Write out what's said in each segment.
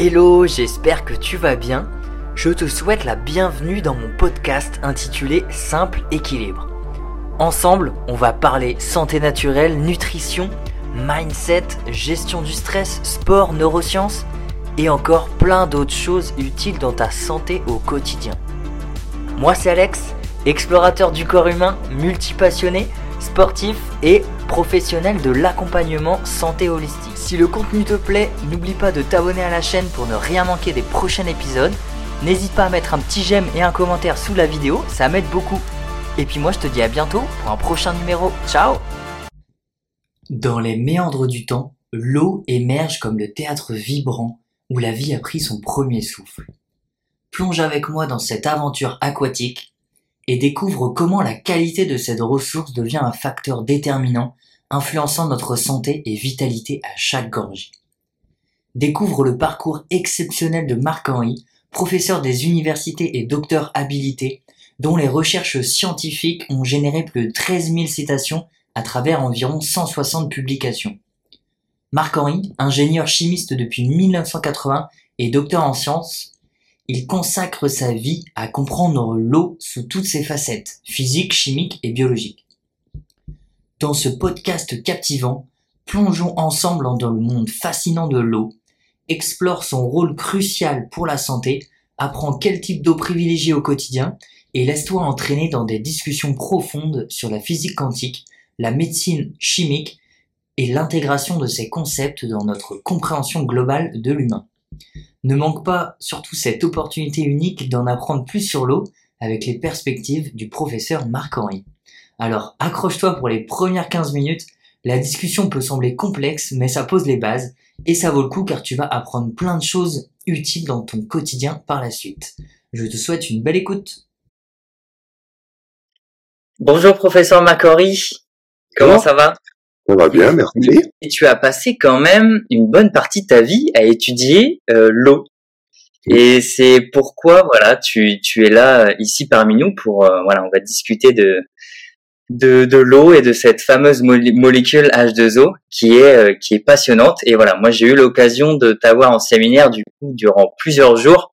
Hello, j'espère que tu vas bien. Je te souhaite la bienvenue dans mon podcast intitulé Simple Équilibre. Ensemble, on va parler santé naturelle, nutrition, mindset, gestion du stress, sport, neurosciences et encore plein d'autres choses utiles dans ta santé au quotidien. Moi c'est Alex, explorateur du corps humain, multipassionné, sportif et professionnel de l'accompagnement santé holistique. Si le contenu te plaît, n'oublie pas de t'abonner à la chaîne pour ne rien manquer des prochains épisodes. N'hésite pas à mettre un petit j'aime et un commentaire sous la vidéo, ça m'aide beaucoup. Et puis moi je te dis à bientôt pour un prochain numéro. Ciao Dans les méandres du temps, l'eau émerge comme le théâtre vibrant où la vie a pris son premier souffle. Plonge avec moi dans cette aventure aquatique et découvre comment la qualité de cette ressource devient un facteur déterminant influençant notre santé et vitalité à chaque gorgée. Découvre le parcours exceptionnel de Marc-Henri, professeur des universités et docteur habilité, dont les recherches scientifiques ont généré plus de 13 000 citations à travers environ 160 publications. Marc-Henri, ingénieur chimiste depuis 1980 et docteur en sciences, il consacre sa vie à comprendre l'eau sous toutes ses facettes, physiques, chimiques et biologiques. Dans ce podcast captivant, plongeons ensemble dans le monde fascinant de l'eau, explore son rôle crucial pour la santé, apprends quel type d'eau privilégier au quotidien et laisse-toi entraîner dans des discussions profondes sur la physique quantique, la médecine chimique et l'intégration de ces concepts dans notre compréhension globale de l'humain. Ne manque pas surtout cette opportunité unique d'en apprendre plus sur l'eau avec les perspectives du professeur Marc-Henri. Alors accroche-toi pour les premières 15 minutes, la discussion peut sembler complexe mais ça pose les bases et ça vaut le coup car tu vas apprendre plein de choses utiles dans ton quotidien par la suite. Je te souhaite une belle écoute. Bonjour professeur Marc-Henri, comment ça va? On va bien, merci. Et tu as passé quand même une bonne partie de ta vie à étudier euh, l'eau. Et c'est pourquoi voilà, tu, tu es là ici parmi nous pour euh, voilà, on va discuter de de, de l'eau et de cette fameuse molécule H2O qui est qui est passionnante. Et voilà, moi j'ai eu l'occasion de t'avoir en séminaire du coup durant plusieurs jours.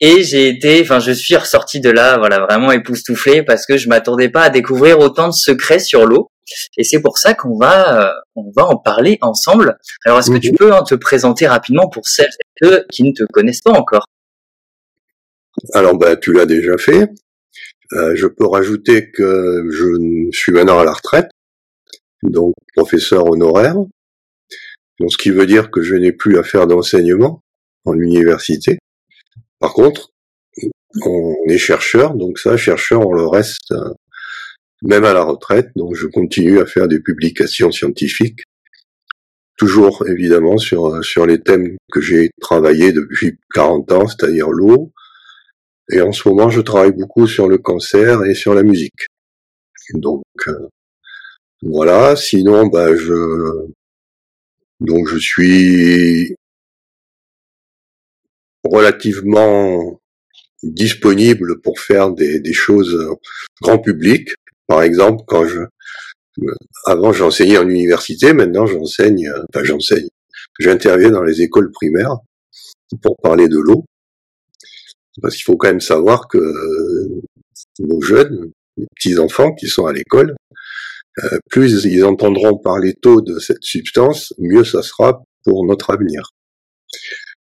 Et j'ai été enfin je suis ressorti de là voilà vraiment époustouflé parce que je m'attendais pas à découvrir autant de secrets sur l'eau. Et c'est pour ça qu'on va, euh, on va en parler ensemble. Alors, est-ce que tu peux hein, te présenter rapidement pour celles et ceux qui ne te connaissent pas encore? Alors, bah, tu l'as déjà fait. Euh, je peux rajouter que je suis maintenant à la retraite, donc professeur honoraire, donc ce qui veut dire que je n'ai plus à faire d'enseignement en université. Par contre, on est chercheur, donc ça, chercheur, on le reste euh, même à la retraite. Donc je continue à faire des publications scientifiques, toujours évidemment sur, sur les thèmes que j'ai travaillé depuis 40 ans, c'est-à-dire l'eau. Et en ce moment, je travaille beaucoup sur le cancer et sur la musique. Donc euh, voilà. Sinon, bah, je donc je suis relativement disponible pour faire des, des choses grand public. Par exemple, quand je avant j'enseignais en université, maintenant j'enseigne, enfin j'enseigne, j'interviens dans les écoles primaires pour parler de l'eau, parce qu'il faut quand même savoir que nos jeunes, les petits enfants qui sont à l'école, euh, plus ils entendront parler tôt de cette substance, mieux ça sera pour notre avenir.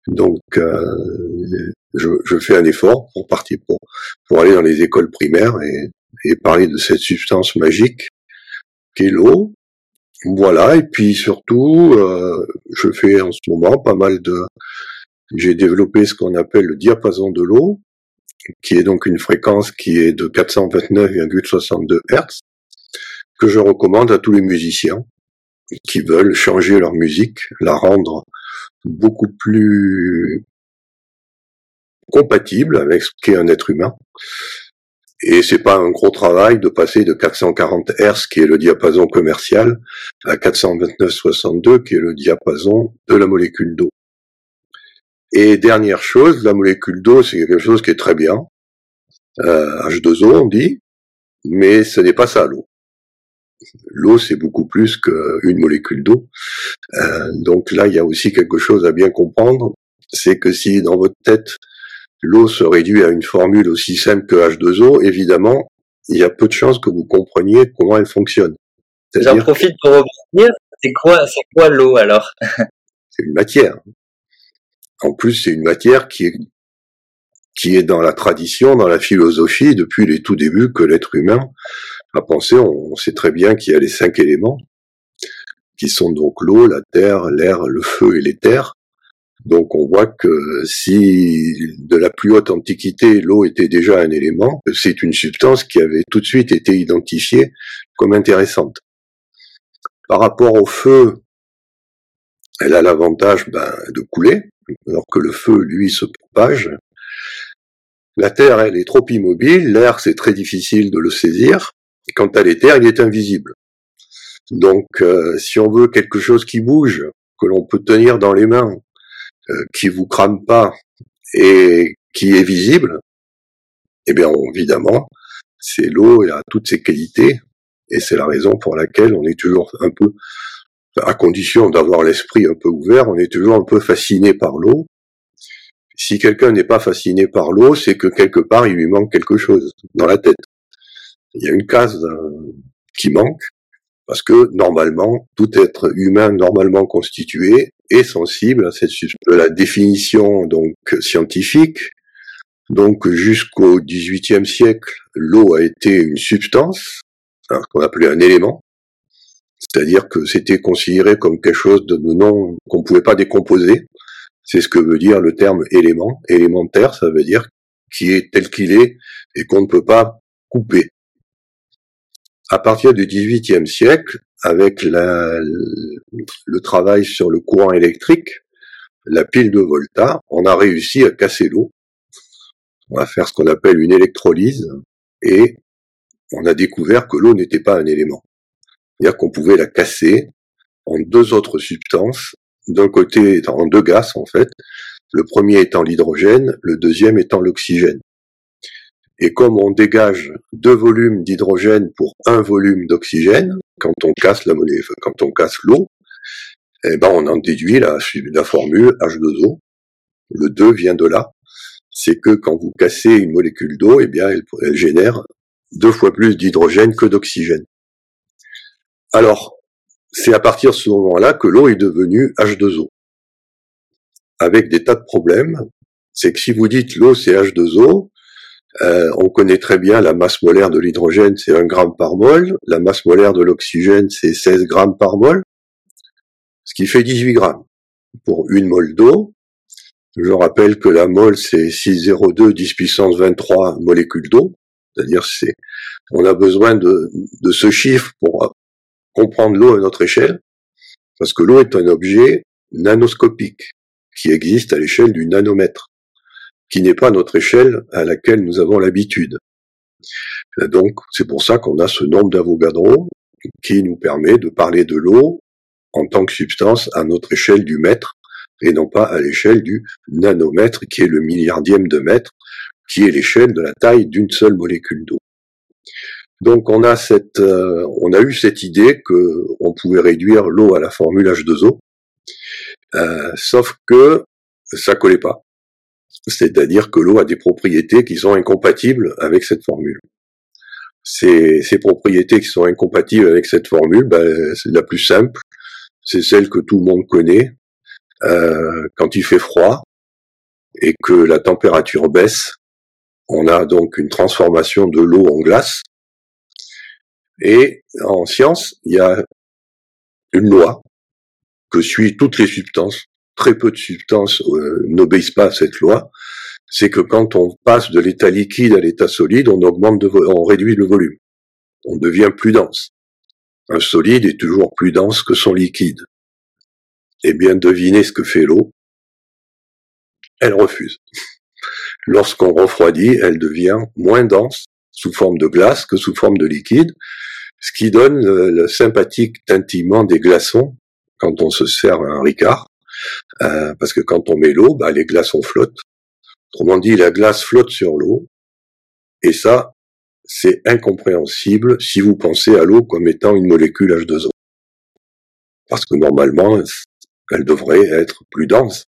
Donc, euh, je, je, fais un effort pour partir pour, pour aller dans les écoles primaires et et parler de cette substance magique qu'est l'eau. Voilà, et puis surtout, euh, je fais en ce moment pas mal de... J'ai développé ce qu'on appelle le diapason de l'eau, qui est donc une fréquence qui est de 429,62 Hz, que je recommande à tous les musiciens qui veulent changer leur musique, la rendre beaucoup plus compatible avec ce qu'est un être humain. Et c'est pas un gros travail de passer de 440 Hz, qui est le diapason commercial, à 429,62, qui est le diapason de la molécule d'eau. Et dernière chose, la molécule d'eau, c'est quelque chose qui est très bien. Euh, H2O, on dit, mais ce n'est pas ça l'eau. L'eau, c'est beaucoup plus qu'une molécule d'eau. Euh, donc là, il y a aussi quelque chose à bien comprendre. c'est que si dans votre tête l'eau se réduit à une formule aussi simple que H2O, évidemment, il y a peu de chances que vous compreniez comment elle fonctionne. J'en profite pour revenir. C'est quoi, c'est quoi l'eau alors? C'est une matière. En plus, c'est une matière qui est qui est dans la tradition, dans la philosophie depuis les tout débuts que l'être humain a pensé. On sait très bien qu'il y a les cinq éléments qui sont donc l'eau, la terre, l'air, le feu et l'éther. Donc on voit que si de la plus haute antiquité l'eau était déjà un élément, c'est une substance qui avait tout de suite été identifiée comme intéressante. Par rapport au feu, elle a l'avantage ben, de couler, alors que le feu, lui, se propage. La Terre, elle est trop immobile, l'air, c'est très difficile de le saisir. Quant à l'éther, il est invisible. Donc, euh, si on veut quelque chose qui bouge, que l'on peut tenir dans les mains, euh, qui vous crame pas et qui est visible, eh bien, évidemment, c'est l'eau et a toutes ses qualités, et c'est la raison pour laquelle on est toujours un peu, à condition d'avoir l'esprit un peu ouvert, on est toujours un peu fasciné par l'eau. Si quelqu'un n'est pas fasciné par l'eau, c'est que quelque part il lui manque quelque chose dans la tête. Il y a une case euh, qui manque, parce que normalement, tout être humain normalement constitué est sensible à cette de la définition donc scientifique. Donc jusqu'au XVIIIe siècle, l'eau a été une substance, hein, qu'on appelait un élément, c'est-à-dire que c'était considéré comme quelque chose de non qu'on ne pouvait pas décomposer. C'est ce que veut dire le terme élément. Élémentaire, ça veut dire qui est tel qu'il est et qu'on ne peut pas couper à partir du XVIIIe siècle, avec le travail sur le courant électrique, la pile de Volta, on a réussi à casser l'eau. On va faire ce qu'on appelle une électrolyse et on a découvert que l'eau n'était pas un élément. C'est-à-dire qu'on pouvait la casser en deux autres substances, d'un côté en deux gaz en fait, le premier étant l'hydrogène, le deuxième étant l'oxygène. Et comme on dégage deux volumes d'hydrogène pour un volume d'oxygène, quand on casse la monnaie, quand on casse l'eau, eh ben on en déduit la, formule H2O. Le 2 vient de là. C'est que quand vous cassez une molécule d'eau, eh bien elle génère deux fois plus d'hydrogène que d'oxygène. Alors, c'est à partir de ce moment-là que l'eau est devenue H2O. Avec des tas de problèmes. C'est que si vous dites l'eau c'est H2O, euh, on connaît très bien la masse molaire de l'hydrogène, c'est 1 gramme par mol. La masse molaire de l'oxygène, c'est 16 grammes par mol. Ce qui fait 18 grammes pour une mole d'eau. Je rappelle que la mole, c'est 6,02 10 puissance 23 molécules d'eau. C'est-à-dire, c'est, on a besoin de, de ce chiffre pour comprendre l'eau à notre échelle. Parce que l'eau est un objet nanoscopique qui existe à l'échelle du nanomètre qui n'est pas notre échelle à laquelle nous avons l'habitude. Donc, c'est pour ça qu'on a ce nombre d'Avogadro qui nous permet de parler de l'eau en tant que substance à notre échelle du mètre et non pas à l'échelle du nanomètre qui est le milliardième de mètre, qui est l'échelle de la taille d'une seule molécule d'eau. Donc on a cette, euh, on a eu cette idée que on pouvait réduire l'eau à la formule H2O, euh, sauf que ça collait pas c'est-à-dire que l'eau a des propriétés qui sont incompatibles avec cette formule. Ces, propriétés qui sont incompatibles avec cette formule, ben, c'est la plus simple, c'est celle que tout le monde connaît. Euh, quand il fait froid et que la température baisse, on a donc une transformation de l'eau en glace. Et en science, il y a une loi que suivent toutes les substances très peu de substances euh, n'obéissent pas à cette loi, c'est que quand on passe de l'état liquide à l'état solide, on augmente, de on réduit le volume. On devient plus dense. Un solide est toujours plus dense que son liquide. Eh bien, devinez ce que fait l'eau. Elle refuse. Lorsqu'on refroidit, elle devient moins dense sous forme de glace que sous forme de liquide, ce qui donne le, sympathique tintillement des glaçons quand on se sert un ricard. Euh, parce que quand on met l'eau, bah, les glaçons flottent. Autrement dit, la glace flotte sur l'eau, et ça, c'est incompréhensible si vous pensez à l'eau comme étant une molécule H2O. Parce que normalement, elle devrait être plus dense.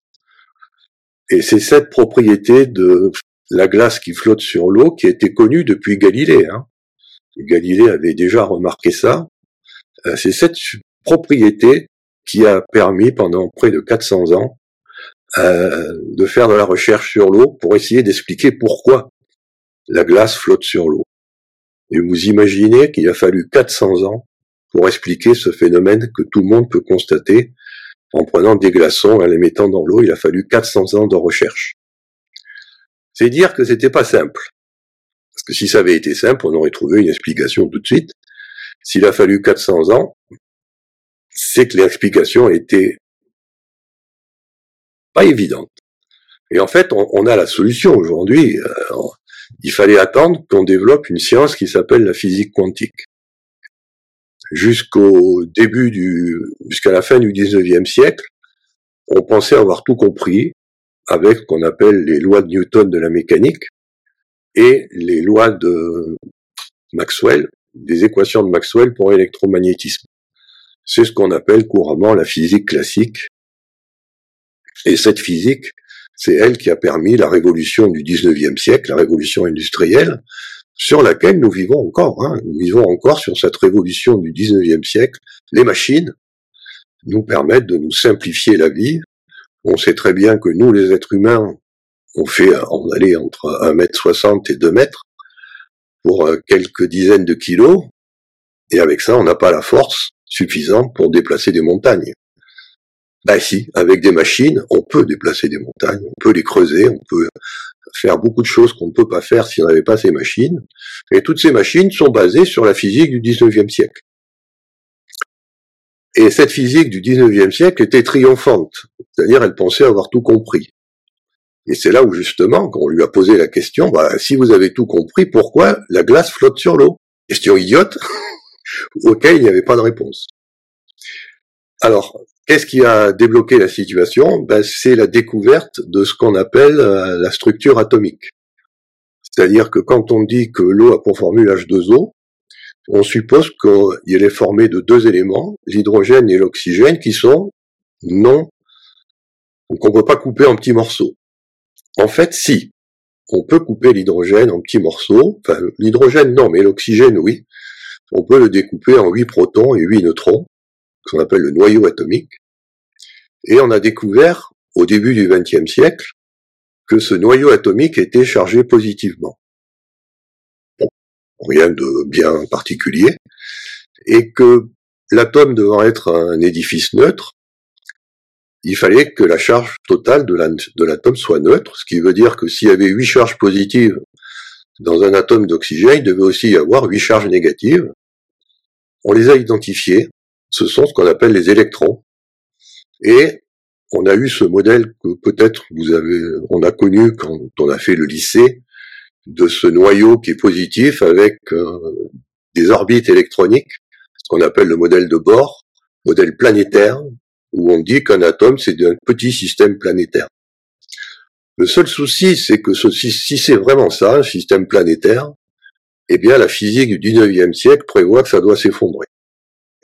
Et c'est cette propriété de la glace qui flotte sur l'eau qui était connue depuis Galilée. Hein. Galilée avait déjà remarqué ça. Euh, c'est cette propriété qui a permis pendant près de 400 ans euh, de faire de la recherche sur l'eau pour essayer d'expliquer pourquoi la glace flotte sur l'eau. Et vous imaginez qu'il a fallu 400 ans pour expliquer ce phénomène que tout le monde peut constater en prenant des glaçons et les mettant dans l'eau. Il a fallu 400 ans de recherche. C'est dire que c'était pas simple. Parce que si ça avait été simple, on aurait trouvé une explication tout de suite. S'il a fallu 400 ans, c'est que l'explication était pas évidente. Et en fait, on, a la solution aujourd'hui. Euh, il fallait attendre qu'on développe une science qui s'appelle la physique quantique. Jusqu'au début du, jusqu'à la fin du 19e siècle, on pensait avoir tout compris avec ce qu'on appelle les lois de Newton de la mécanique et les lois de Maxwell, des équations de Maxwell pour l'électromagnétisme. C'est ce qu'on appelle couramment la physique classique. Et cette physique, c'est elle qui a permis la révolution du 19e siècle, la révolution industrielle, sur laquelle nous vivons encore. Hein. Nous vivons encore sur cette révolution du 19e siècle. Les machines nous permettent de nous simplifier la vie. On sait très bien que nous, les êtres humains, on fait, on allait entre 1m60 et 2 mètres pour euh, quelques dizaines de kilos. Et avec ça, on n'a pas la force suffisante pour déplacer des montagnes. Ben si, avec des machines, on peut déplacer des montagnes, on peut les creuser, on peut faire beaucoup de choses qu'on ne peut pas faire si on n'avait pas ces machines. Et toutes ces machines sont basées sur la physique du 19e siècle. Et cette physique du 19e siècle était triomphante, c'est-à-dire elle pensait avoir tout compris. Et c'est là où justement, quand on lui a posé la question, bah, si vous avez tout compris, pourquoi la glace flotte sur l'eau? Question idiote, auquel il n'y avait pas de réponse. Alors, qu'est-ce qui a débloqué la situation? Ben, C'est la découverte de ce qu'on appelle euh, la structure atomique. C'est-à-dire que quand on dit que l'eau a pour formule H2O, on suppose qu'il est formé de deux éléments, l'hydrogène et l'oxygène, qui sont non, donc on ne peut pas couper en petits morceaux. En fait, si, on peut couper l'hydrogène en petits morceaux, enfin l'hydrogène non, mais l'oxygène oui, on peut le découper en huit protons et huit neutrons, qu'on appelle le noyau atomique. Et on a découvert, au début du XXe siècle, que ce noyau atomique était chargé positivement. Rien de bien particulier. Et que l'atome devant être un édifice neutre, il fallait que la charge totale de l'atome soit neutre, ce qui veut dire que s'il y avait huit charges positives dans un atome d'oxygène, il devait aussi y avoir huit charges négatives. On les a identifiées, ce sont ce qu'on appelle les électrons. Et on a eu ce modèle que peut-être vous avez, on a connu quand on a fait le lycée, de ce noyau qui est positif avec euh, des orbites électroniques, ce qu'on appelle le modèle de Bohr, modèle planétaire, où on dit qu'un atome c'est un petit système planétaire. Le seul souci, c'est que si c'est vraiment ça, un système planétaire, eh bien la physique du 19e siècle prévoit que ça doit s'effondrer.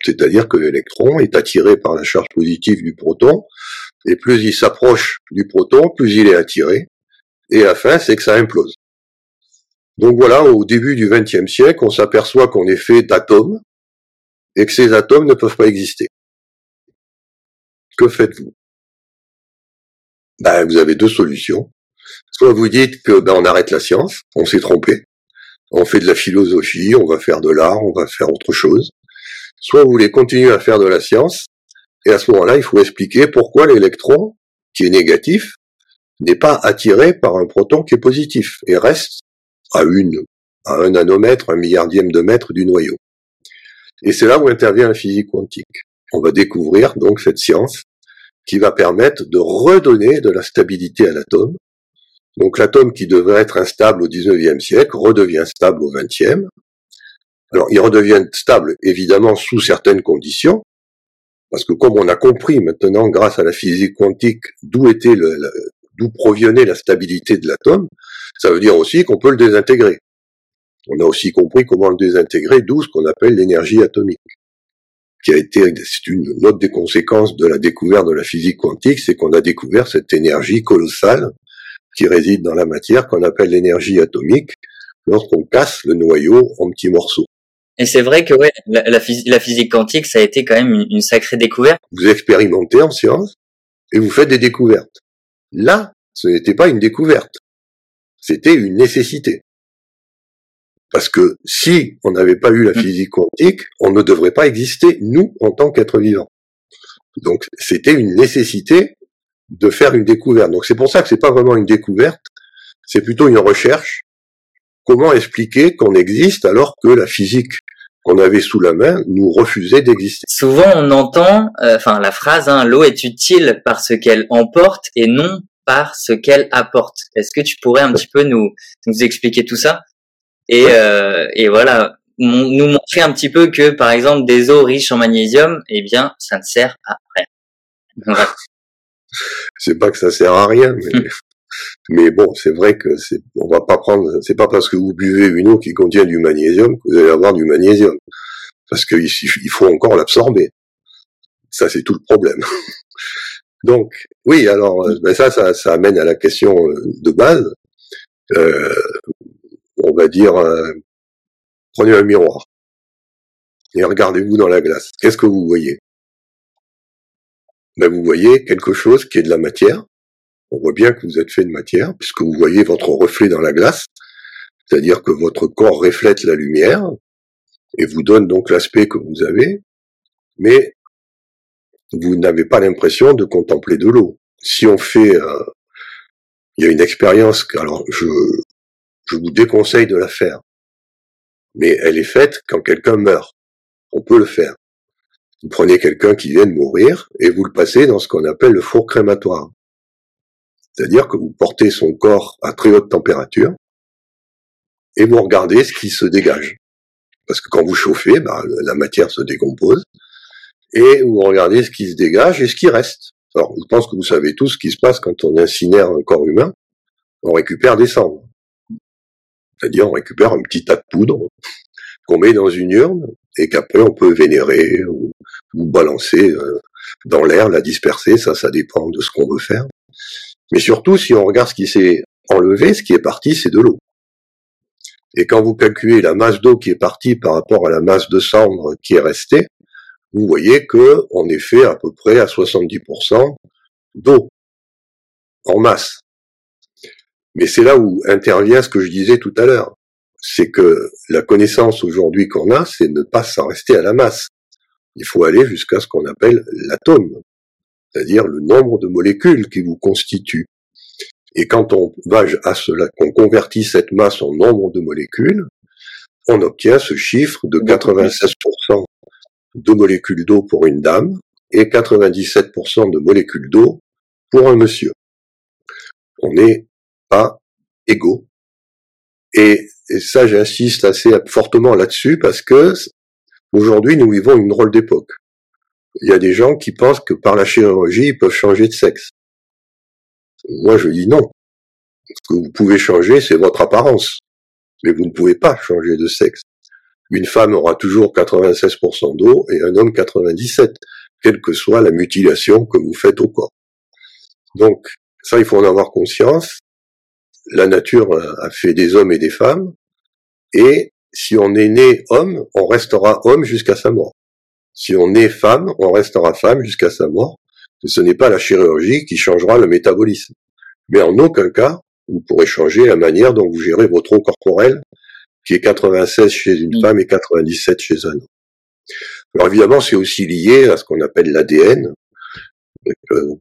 C'est-à-dire que l'électron est attiré par la charge positive du proton, et plus il s'approche du proton, plus il est attiré, et la fin, c'est que ça implose. Donc voilà, au début du XXe siècle, on s'aperçoit qu'on est fait d'atomes, et que ces atomes ne peuvent pas exister. Que faites-vous? Ben, Vous avez deux solutions. Soit vous dites que ben, on arrête la science, on s'est trompé, on fait de la philosophie, on va faire de l'art, on va faire autre chose soit vous voulez continuer à faire de la science, et à ce moment-là, il faut expliquer pourquoi l'électron, qui est négatif, n'est pas attiré par un proton qui est positif, et reste à une, à un nanomètre, un milliardième de mètre du noyau. Et c'est là où intervient la physique quantique. On va découvrir donc cette science qui va permettre de redonner de la stabilité à l'atome. Donc l'atome qui devait être instable au 19e siècle redevient stable au 20e, alors, ils redeviennent stables, évidemment, sous certaines conditions, parce que comme on a compris maintenant, grâce à la physique quantique, d'où était le, d'où provenait la stabilité de l'atome, ça veut dire aussi qu'on peut le désintégrer. On a aussi compris comment le désintégrer, d'où ce qu'on appelle l'énergie atomique. qui a été, c'est une autre des conséquences de la découverte de la physique quantique, c'est qu'on a découvert cette énergie colossale qui réside dans la matière, qu'on appelle l'énergie atomique, lorsqu'on casse le noyau en petits morceaux. Et c'est vrai que ouais, la, physique quantique, ça a été quand même une, sacrée découverte. Vous expérimentez en science et vous faites des découvertes. Là, ce n'était pas une découverte, c'était une nécessité. Parce que si on n'avait pas eu la mm. physique quantique, on ne devrait pas exister, nous, en tant qu'êtres vivants. Donc c'était une nécessité de faire une découverte. Donc c'est pour ça que c'est pas vraiment une découverte, c'est plutôt une recherche. Comment expliquer qu'on existe alors que la physique qu'on avait sous la main nous refusait d'exister Souvent on entend, euh, enfin la phrase, hein, l'eau est utile par ce qu'elle emporte et non par ce qu'elle apporte. Est-ce que tu pourrais un petit peu nous, nous expliquer tout ça? Et, euh, et voilà, nous montrer un petit peu que par exemple des eaux riches en magnésium, eh bien ça ne sert à rien. c'est pas que ça sert à rien, mais, mais bon, c'est vrai que c'est, on va pas prendre, c'est pas parce que vous buvez une eau qui contient du magnésium que vous allez avoir du magnésium, parce qu'il il faut encore l'absorber. Ça, c'est tout le problème. Donc, oui, alors, euh, ben ça, ça, ça amène à la question euh, de base. Euh, on va dire, euh, prenez un miroir et regardez-vous dans la glace. Qu'est-ce que vous voyez? Ben, Vous voyez quelque chose qui est de la matière. On voit bien que vous êtes fait de matière, puisque vous voyez votre reflet dans la glace, c'est-à-dire que votre corps reflète la lumière et vous donne donc l'aspect que vous avez, mais vous n'avez pas l'impression de contempler de l'eau. Si on fait, euh, il y a une expérience, alors je je vous déconseille de la faire. Mais elle est faite quand quelqu'un meurt. On peut le faire. Vous prenez quelqu'un qui vient de mourir et vous le passez dans ce qu'on appelle le four crématoire. C'est-à-dire que vous portez son corps à très haute température et vous regardez ce qui se dégage. Parce que quand vous chauffez, bah, la matière se décompose et vous regardez ce qui se dégage et ce qui reste. Alors, je pense que vous savez tous ce qui se passe quand on incinère un corps humain. On récupère des cendres. C'est-à-dire on récupère un petit tas de poudre qu'on met dans une urne et qu'après on peut vénérer ou, balancer euh, dans l'air, la disperser, ça ça dépend de ce qu'on veut faire. Mais surtout si on regarde ce qui s'est enlevé, ce qui est parti c'est de l'eau. Et quand vous calculez la masse d'eau qui est partie par rapport à la masse de cendre qui est restée, vous voyez que on est fait à peu près à 70% d'eau en masse. Mais c'est là où intervient ce que je disais tout à l'heure. C'est que la connaissance aujourd'hui qu'on a, c'est ne pas s'en rester à la masse. Il faut aller jusqu'à ce qu'on appelle l'atome, c'est-à-dire le nombre de molécules qui vous constituent. Et quand on va à cela, qu'on convertit cette masse en nombre de molécules, on obtient ce chiffre de 96% de molécules d'eau pour une dame et 97% de molécules d'eau pour un monsieur. On est pas égaux. Et, ça, j'insiste assez fortement là-dessus parce que aujourd'hui, nous vivons une drôle d'époque. Il y a des gens qui pensent que par la chirurgie, ils peuvent changer de sexe. Moi, je dis non. Ce que vous pouvez changer, c'est votre apparence. Mais vous ne pouvez pas changer de sexe. Une femme aura toujours 96% d'eau et un homme 97, quelle que soit la mutilation que vous faites au corps. Donc, ça, il faut en avoir conscience la nature a fait des hommes et des femmes, et si on est né homme, on restera homme jusqu'à sa mort. Si on est femme, on restera femme jusqu'à sa mort. Ce n'est pas la chirurgie qui changera le métabolisme. Mais en aucun cas, vous pourrez changer la manière dont vous gérez votre eau corporelle, qui est 96 chez une femme et 97 chez un homme. Alors évidemment, c'est aussi lié à ce qu'on appelle l'ADN. Euh,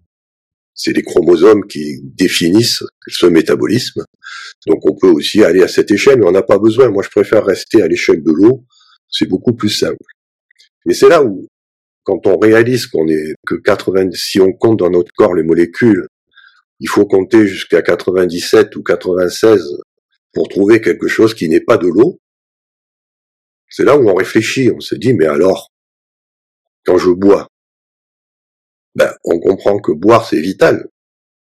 c'est les chromosomes qui définissent ce métabolisme. Donc on peut aussi aller à cette échelle, mais on n'a pas besoin. Moi, je préfère rester à l'échelle de l'eau. C'est beaucoup plus simple. Et c'est là où, quand on réalise qu'on est que 80, si on compte dans notre corps les molécules, il faut compter jusqu'à 97 ou 96 pour trouver quelque chose qui n'est pas de l'eau. C'est là où on réfléchit. On se dit, mais alors, quand je bois, ben, on comprend que boire c'est vital.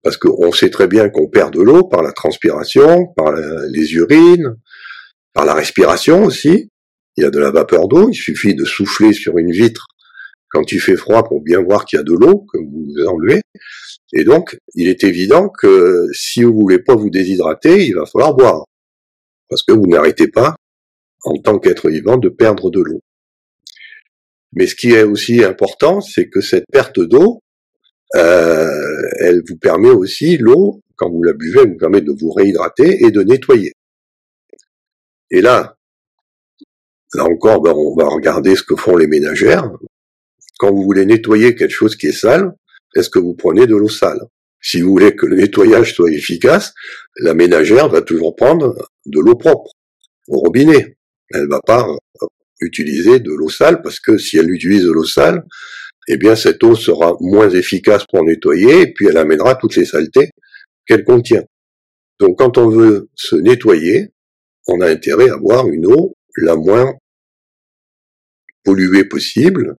Parce qu'on sait très bien qu'on perd de l'eau par la transpiration, par les urines, par la respiration aussi. Il y a de la vapeur d'eau, il suffit de souffler sur une vitre quand il fait froid pour bien voir qu'il y a de l'eau que vous enlevez. Et donc, il est évident que si vous voulez pas vous déshydrater, il va falloir boire. Parce que vous n'arrêtez pas, en tant qu'être vivant, de perdre de l'eau. Mais ce qui est aussi important, c'est que cette perte d'eau, euh, elle vous permet aussi, l'eau, quand vous la buvez, elle vous permet de vous réhydrater et de nettoyer. Et là, là encore, ben, on va regarder ce que font les ménagères. Quand vous voulez nettoyer quelque chose qui est sale, est-ce que vous prenez de l'eau sale? Si vous voulez que le nettoyage soit efficace, la ménagère va toujours prendre de l'eau propre au robinet. Elle va pas utiliser de l'eau sale parce que si elle utilise de l'eau sale, eh bien cette eau sera moins efficace pour nettoyer et puis elle amènera toutes les saletés qu'elle contient. Donc quand on veut se nettoyer, on a intérêt à avoir une eau la moins polluée possible.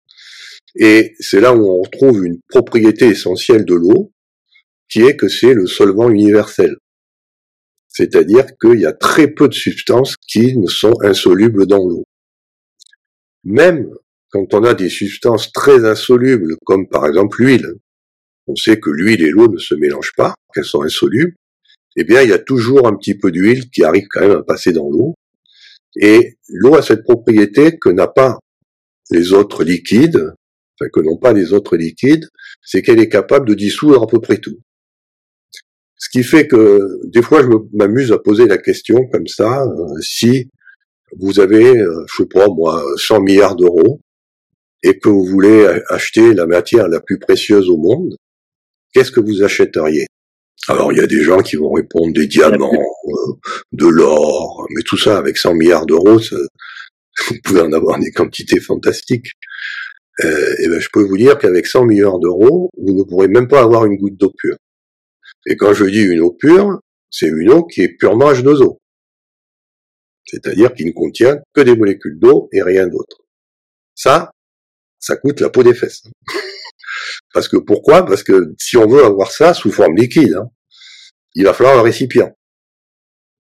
Et c'est là où on retrouve une propriété essentielle de l'eau, qui est que c'est le solvant universel. C'est-à-dire qu'il y a très peu de substances qui ne sont insolubles dans l'eau. Même quand on a des substances très insolubles, comme par exemple l'huile, on sait que l'huile et l'eau ne se mélangent pas, qu'elles sont insolubles, eh bien, il y a toujours un petit peu d'huile qui arrive quand même à passer dans l'eau. Et l'eau a cette propriété que n'a pas les autres liquides, enfin, que n'ont pas les autres liquides, c'est qu'elle est capable de dissoudre à peu près tout. Ce qui fait que des fois, je m'amuse à poser la question comme ça, euh, si vous avez, euh, je sais pas moi, 100 milliards d'euros et que vous voulez acheter la matière la plus précieuse au monde, qu'est-ce que vous achèteriez? Alors il y a des gens qui vont répondre des diamants, euh, de l'or, mais tout ça avec 100 milliards d'euros, vous pouvez en avoir des quantités fantastiques. Euh, et ben, je peux vous dire qu'avec 100 milliards d'euros, vous ne pourrez même pas avoir une goutte d'eau pure. Et quand je dis une eau pure, c'est une eau qui est purement H2O c'est-à-dire qu'il ne contient que des molécules d'eau et rien d'autre. Ça, ça coûte la peau des fesses. Parce que pourquoi? Parce que si on veut avoir ça sous forme liquide, hein, il va falloir un récipient.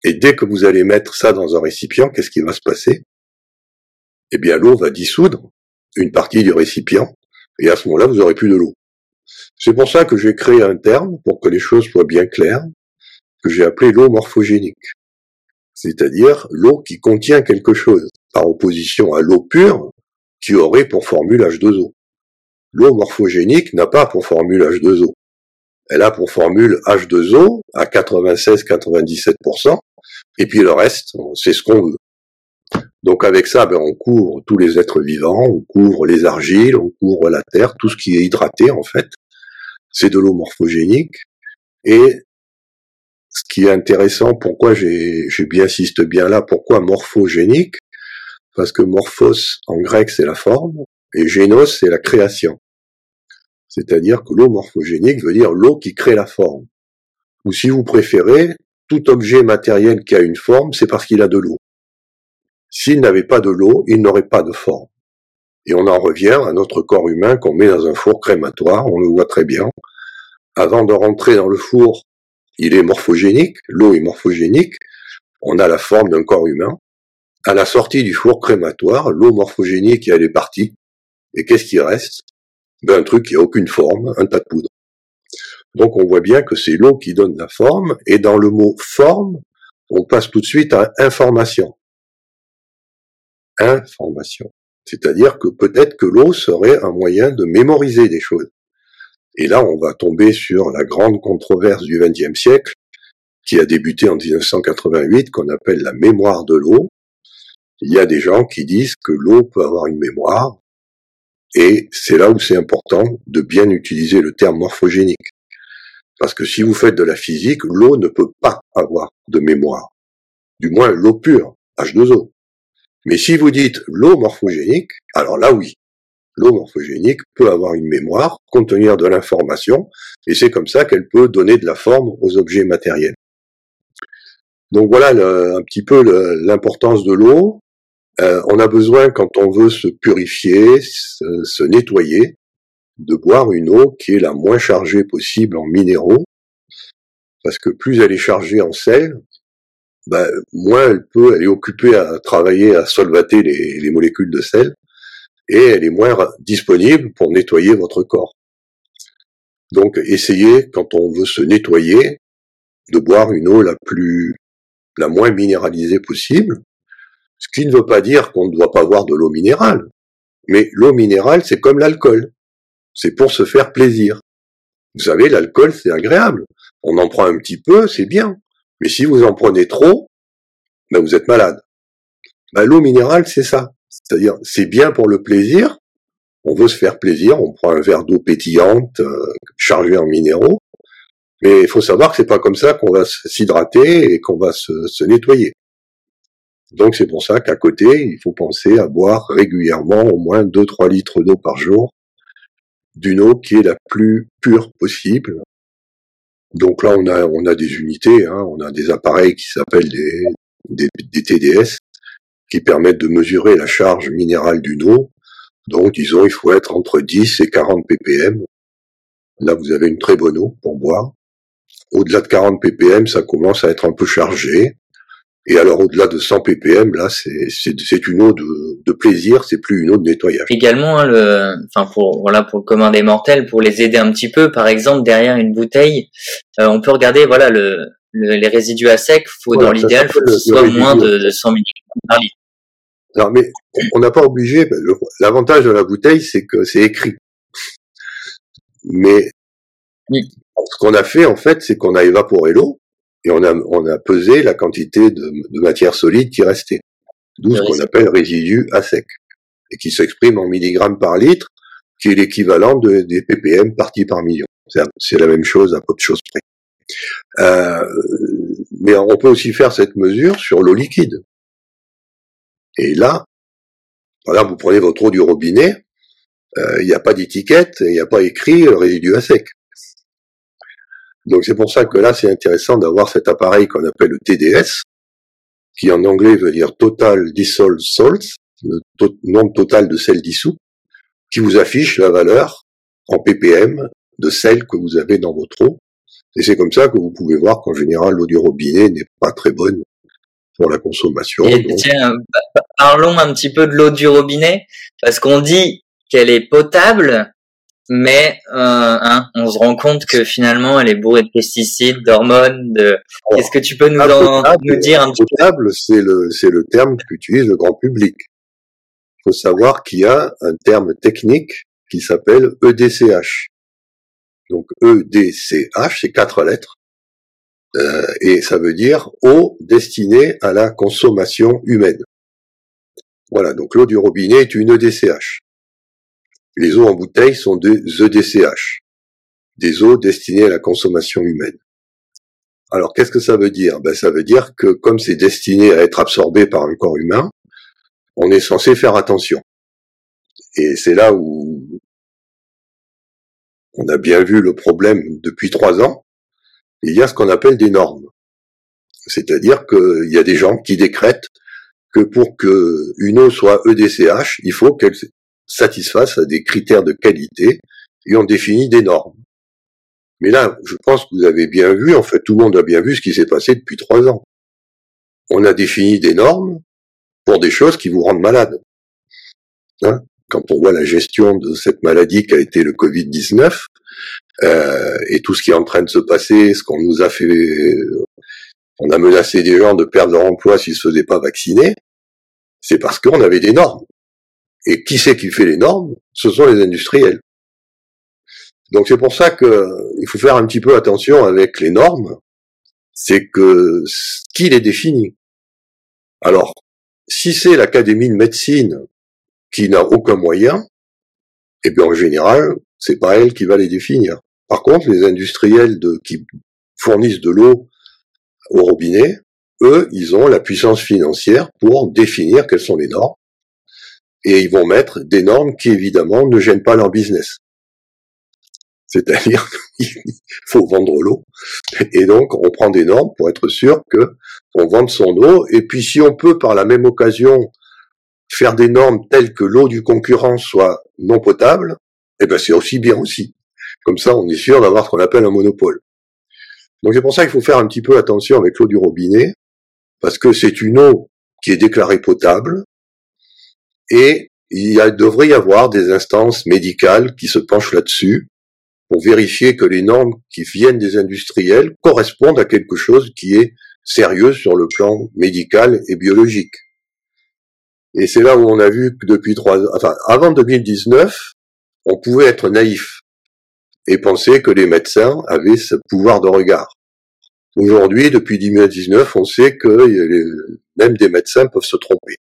Et dès que vous allez mettre ça dans un récipient, qu'est-ce qui va se passer? Eh bien, l'eau va dissoudre une partie du récipient, et à ce moment-là, vous aurez plus de l'eau. C'est pour ça que j'ai créé un terme, pour que les choses soient bien claires, que j'ai appelé l'eau morphogénique c'est-à-dire l'eau qui contient quelque chose, par opposition à l'eau pure qui aurait pour formule H2O. L'eau morphogénique n'a pas pour formule H2O. Elle a pour formule H2O à 96-97%, et puis le reste, c'est ce qu'on veut. Donc avec ça, ben, on couvre tous les êtres vivants, on couvre les argiles, on couvre la terre, tout ce qui est hydraté en fait. C'est de l'eau morphogénique. Et ce qui est intéressant, pourquoi j'ai bien là, pourquoi morphogénique? Parce que morphos en grec c'est la forme et génos c'est la création. C'est-à-dire que l'eau morphogénique veut dire l'eau qui crée la forme. Ou si vous préférez, tout objet matériel qui a une forme, c'est parce qu'il a de l'eau. S'il n'avait pas de l'eau, il n'aurait pas de forme. Et on en revient à notre corps humain qu'on met dans un four crématoire, on le voit très bien. Avant de rentrer dans le four il est morphogénique, l'eau est morphogénique, on a la forme d'un corps humain. À la sortie du four crématoire, l'eau morphogénique, elle est partie. Et qu'est-ce qui reste? Un truc qui a aucune forme, un tas de poudre. Donc on voit bien que c'est l'eau qui donne la forme, et dans le mot forme, on passe tout de suite à information. Information. C'est-à-dire que peut-être que l'eau serait un moyen de mémoriser des choses. Et là, on va tomber sur la grande controverse du XXe siècle, qui a débuté en 1988, qu'on appelle la mémoire de l'eau. Il y a des gens qui disent que l'eau peut avoir une mémoire, et c'est là où c'est important de bien utiliser le terme morphogénique. Parce que si vous faites de la physique, l'eau ne peut pas avoir de mémoire. Du moins l'eau pure, H2O. Mais si vous dites l'eau morphogénique, alors là oui, l'eau morphogénique peut avoir une mémoire, contenir de l'information, et c'est comme ça qu'elle peut donner de la forme aux objets matériels. Donc voilà un petit peu l'importance de l'eau. Euh, on a besoin, quand on veut se purifier, se, nettoyer, de boire une eau qui est la moins chargée possible en minéraux, parce que plus elle est chargée en sel, ben, moins elle peut, elle est occupée à travailler à solvater les molécules de sel, et elle est moins disponible pour nettoyer votre corps. Donc essayez, quand on veut se nettoyer, de boire une eau la plus, la moins minéralisée possible, ce qui ne veut pas dire qu'on ne doit pas boire de l'eau minérale. Mais l'eau minérale, c'est comme l'alcool. C'est pour se faire plaisir. Vous savez, l'alcool, c'est agréable. On en prend un petit peu, c'est bien. Mais si vous en prenez trop, ben vous êtes malade. Ben, l'eau minérale, c'est ça. C'est-à-dire, c'est bien pour le plaisir. On veut se faire plaisir, on prend un verre d'eau pétillante, euh, chargée en minéraux. Mais il faut savoir que c'est pas comme ça qu'on va s'hydrater et qu'on va se, nettoyer. Donc c'est pour ça qu'à côté, il faut penser à boire régulièrement au moins 2-3 litres d'eau par jour, d'une eau qui est la plus pure possible. Donc là, on a, on a des unités, hein, on a des appareils qui s'appellent des, des TDS, qui permettent de mesurer la charge minérale d'une eau. Donc, disons, il faut être entre 10 et 40 ppm. Là, vous avez une très bonne eau pour boire. Au-delà de 40 ppm, ça commence à être un peu chargé. Et alors, au-delà de 100 ppm, là, c'est une eau de, de plaisir, c'est plus une eau de nettoyage. Également, hein, le, enfin pour voilà pour le commun des mortels, pour les aider un petit peu, par exemple, derrière une bouteille, euh, on peut regarder voilà le, les résidus à sec. Faut dans l'idéal, faut que ce soit moins de, de 100 mg par litre. Non, mais on n'a pas obligé. L'avantage de la bouteille, c'est que c'est écrit. Mais ce qu'on a fait, en fait, c'est qu'on a évaporé l'eau et on a, on a pesé la quantité de, de matière solide qui restait. D'où ce qu'on appelle résidu à sec et qui s'exprime en milligrammes par litre, qui est l'équivalent de, des ppm partie par million. C'est la même chose à peu de choses près. Euh, mais on peut aussi faire cette mesure sur l'eau liquide. Et là, voilà, vous prenez votre eau du robinet, euh, il n'y a pas d'étiquette, il n'y a pas écrit résidu à sec. Donc c'est pour ça que là, c'est intéressant d'avoir cet appareil qu'on appelle le TDS, qui en anglais veut dire Total Dissolved Salts, le nombre total de sel dissous, qui vous affiche la valeur en ppm de sel que vous avez dans votre eau. Et c'est comme ça que vous pouvez voir qu'en général, l'eau du robinet n'est pas très bonne pour la consommation. tiens, parlons un petit peu de l'eau du robinet, parce qu'on dit qu'elle est potable, mais euh, hein, on se rend compte que finalement elle est bourrée de pesticides, d'hormones. De... Qu'est-ce que tu peux nous, en, nous dire un petit potable, c'est le c'est le terme qu'utilise le grand public. Il faut savoir qu'il y a un terme technique qui s'appelle EDCH. Donc EDCH, c'est quatre lettres. Euh, et ça veut dire eau destinée à la consommation humaine. Voilà, donc l'eau du robinet est une EDCH. Les eaux en bouteille sont des EDCH, des eaux destinées à la consommation humaine. Alors qu'est-ce que ça veut dire? Ben, Ça veut dire que comme c'est destiné à être absorbé par un corps humain, on est censé faire attention. Et c'est là où on a bien vu le problème depuis trois ans, il y a ce qu'on appelle des normes. C'est-à-dire qu'il y a des gens qui décrètent que pour que une eau soit EDCH, il faut qu'elle satisfasse à des critères de qualité et on définit des normes. Mais là, je pense que vous avez bien vu, en fait, tout le monde a bien vu ce qui s'est passé depuis trois ans. On a défini des normes pour des choses qui vous rendent malade. Hein? Quand on voit la gestion de cette maladie qui a été le Covid-19, euh, et tout ce qui est en train de se passer, ce qu'on nous a fait, on a menacé des gens de perdre leur emploi s'ils se faisaient pas vacciner, c'est parce qu'on avait des normes. Et qui c'est qui fait les normes? Ce sont les industriels. Donc c'est pour ça que il faut faire un petit peu attention avec les normes, c'est que qui les définit? Alors, si c'est l'Académie de médecine qui n'a aucun moyen, eh bien en général, c'est pas elle qui va les définir. Par contre, les industriels qui fournissent de l'eau au robinet, eux, ils ont la puissance financière pour définir quelles sont les normes. Et ils vont mettre des normes qui, évidemment, ne gênent pas leur business. C'est-à-dire qu'il faut vendre l'eau. Et donc, on prend des normes pour être sûr que on vende son eau. Et puis, si on peut, par la même occasion, faire des normes telles que l'eau du concurrent soit non potable, eh ben, c'est aussi bien aussi. Comme ça, on est sûr d'avoir ce qu'on appelle un monopole. Donc c'est pour ça qu'il faut faire un petit peu attention avec l'eau du robinet, parce que c'est une eau qui est déclarée potable, et il y a, devrait y avoir des instances médicales qui se penchent là-dessus pour vérifier que les normes qui viennent des industriels correspondent à quelque chose qui est sérieux sur le plan médical et biologique. Et c'est là où on a vu que depuis trois, enfin, avant 2019, on pouvait être naïf et penser que les médecins avaient ce pouvoir de regard. Aujourd'hui, depuis 2019, on sait que même des médecins peuvent se tromper.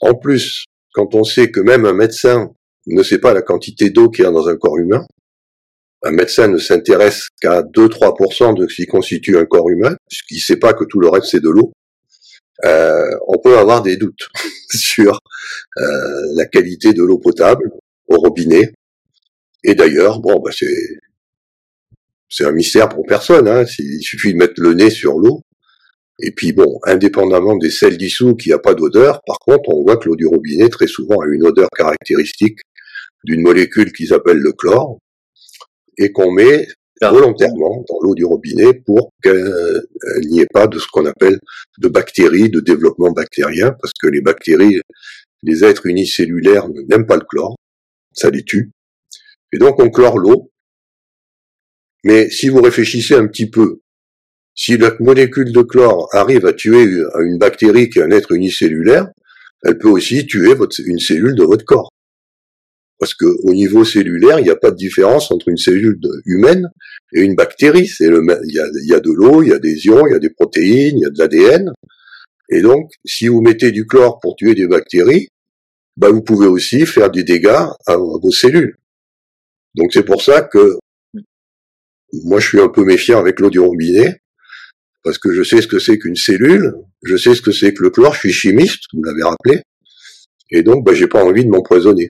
En plus, quand on sait que même un médecin ne sait pas la quantité d'eau qu'il y a dans un corps humain, un médecin ne s'intéresse qu'à 2-3% de ce qui constitue un corps humain, puisqu'il ne sait pas que tout le reste c'est de l'eau, euh, on peut avoir des doutes sur euh, la qualité de l'eau potable au robinet. Et d'ailleurs, bon, bah c'est un mystère pour personne. Hein. Il suffit de mettre le nez sur l'eau et puis bon, indépendamment des sels dissous qui a pas d'odeur, par contre, on voit que l'eau du robinet très souvent a une odeur caractéristique d'une molécule qui s'appelle le chlore et qu'on met volontairement dans l'eau du robinet pour qu'il n'y ait pas de ce qu'on appelle de bactéries, de développement bactérien, parce que les bactéries, les êtres unicellulaires n'aiment pas le chlore, ça les tue. Et donc on chlore l'eau. Mais si vous réfléchissez un petit peu, si la molécule de chlore arrive à tuer une bactérie qui est un être unicellulaire, elle peut aussi tuer une cellule de votre corps. Parce que au niveau cellulaire, il n'y a pas de différence entre une cellule humaine et une bactérie. C'est le, il y a, y a de l'eau, il y a des ions, il y a des protéines, il y a de l'ADN. Et donc, si vous mettez du chlore pour tuer des bactéries, bah, vous pouvez aussi faire des dégâts à vos cellules. Donc c'est pour ça que moi je suis un peu méfiant avec l'eau du robinet parce que je sais ce que c'est qu'une cellule, je sais ce que c'est que le chlore, je suis chimiste, vous l'avez rappelé, et donc bah, j'ai pas envie de m'empoisonner.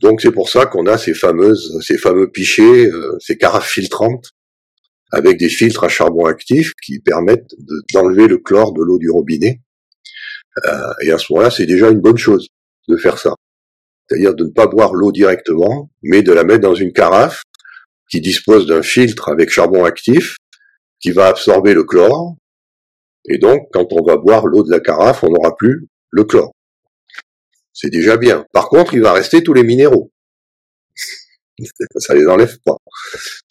Donc c'est pour ça qu'on a ces fameuses, ces fameux pichets, euh, ces carafes filtrantes avec des filtres à charbon actif qui permettent d'enlever le chlore de l'eau du robinet. Euh, et à ce moment-là, c'est déjà une bonne chose de faire ça. C'est-à-dire de ne pas boire l'eau directement, mais de la mettre dans une carafe qui dispose d'un filtre avec charbon actif qui va absorber le chlore. Et donc, quand on va boire l'eau de la carafe, on n'aura plus le chlore. C'est déjà bien. Par contre, il va rester tous les minéraux. ça les enlève pas.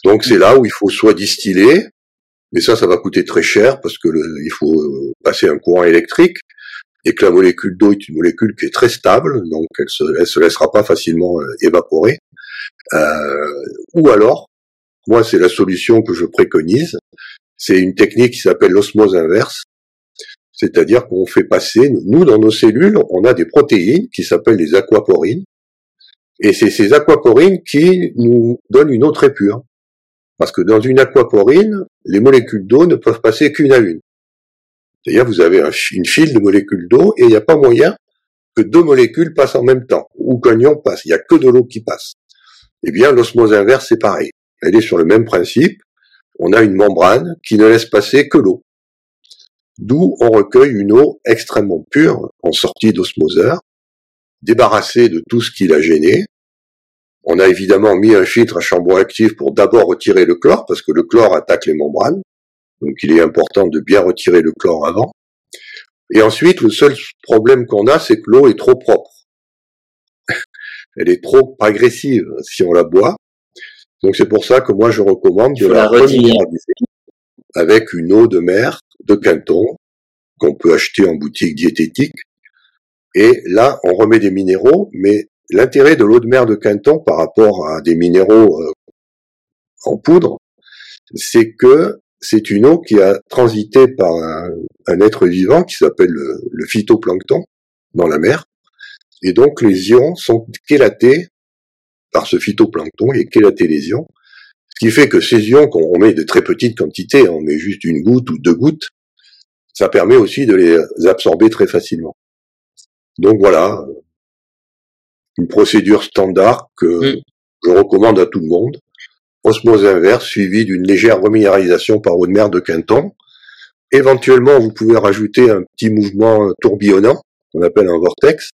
Donc c'est là où il faut soit distiller, mais ça, ça va coûter très cher parce que il faut euh, passer un courant électrique et que la molécule d'eau est une molécule qui est très stable, donc elle se, se laissera pas facilement euh, évaporer. Euh, ou alors, moi, c'est la solution que je préconise, c'est une technique qui s'appelle l'osmose inverse, c'est-à-dire qu'on fait passer, nous, dans nos cellules, on a des protéines qui s'appellent les aquaporines, et c'est ces aquaporines qui nous donnent une eau très pure. Parce que dans une aquaporine, les molécules d'eau ne peuvent passer qu'une à une. C'est-à-dire, vous avez une file de molécules d'eau et il n'y a pas moyen que deux molécules passent en même temps, ou qu'un ion passe. Il n'y a que de l'eau qui passe. Eh bien, l'osmose inverse, c'est pareil. Elle est sur le même principe on a une membrane qui ne laisse passer que l'eau. D'où on recueille une eau extrêmement pure en sortie d'osmoseur, débarrassée de tout ce qui l'a gêné. On a évidemment mis un filtre à chambon actif pour d'abord retirer le chlore, parce que le chlore attaque les membranes. Donc il est important de bien retirer le chlore avant. Et ensuite, le seul problème qu'on a, c'est que l'eau est trop propre. Elle est trop agressive si on la boit. Donc c'est pour ça que moi je recommande de la, reminéraliser avec une eau de mer de Quinton qu'on peut acheter en boutique diététique. Et là, on remet des minéraux, mais l'intérêt de l'eau de mer de Quinton par rapport à des minéraux euh, en poudre, c'est que c'est une eau qui a transité par un, être vivant qui s'appelle le, le, phytoplancton dans la mer. Et donc les ions sont chélatés par ce phytoplancton et chélaté les ions, ce qui fait que ces ions qu'on met de très petites quantités, on met juste une goutte ou deux gouttes, ça permet aussi de les absorber très facilement. Donc voilà, une procédure standard que mm. je recommande à tout le monde. Osmose inverse suivie d'une légère reminéralisation par eau de mer de Quinton. Éventuellement, vous pouvez rajouter un petit mouvement tourbillonnant qu'on appelle un vortex.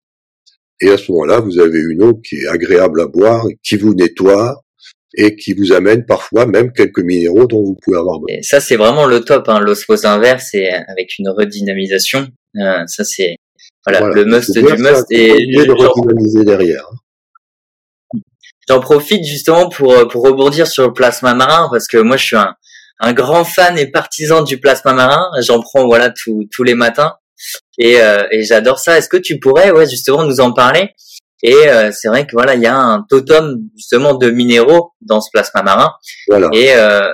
Et à ce moment-là, vous avez une eau qui est agréable à boire, qui vous nettoie et qui vous amène parfois même quelques minéraux dont vous pouvez avoir besoin. Et ça, c'est vraiment le top, hein, l'osmose inverse et avec une redynamisation. Euh, ça, c'est Voilà, le must du must et de redynamiser derrière. J'en profite justement pour pour rebondir sur le plasma marin parce que moi je suis un un grand fan et partisan du plasma marin. J'en prends voilà tous les matins et, euh, et j'adore ça. Est-ce que tu pourrais ouais justement nous en parler? Et euh, c'est vrai que voilà il y a un totem justement de minéraux dans ce plasma marin. Voilà. Et euh,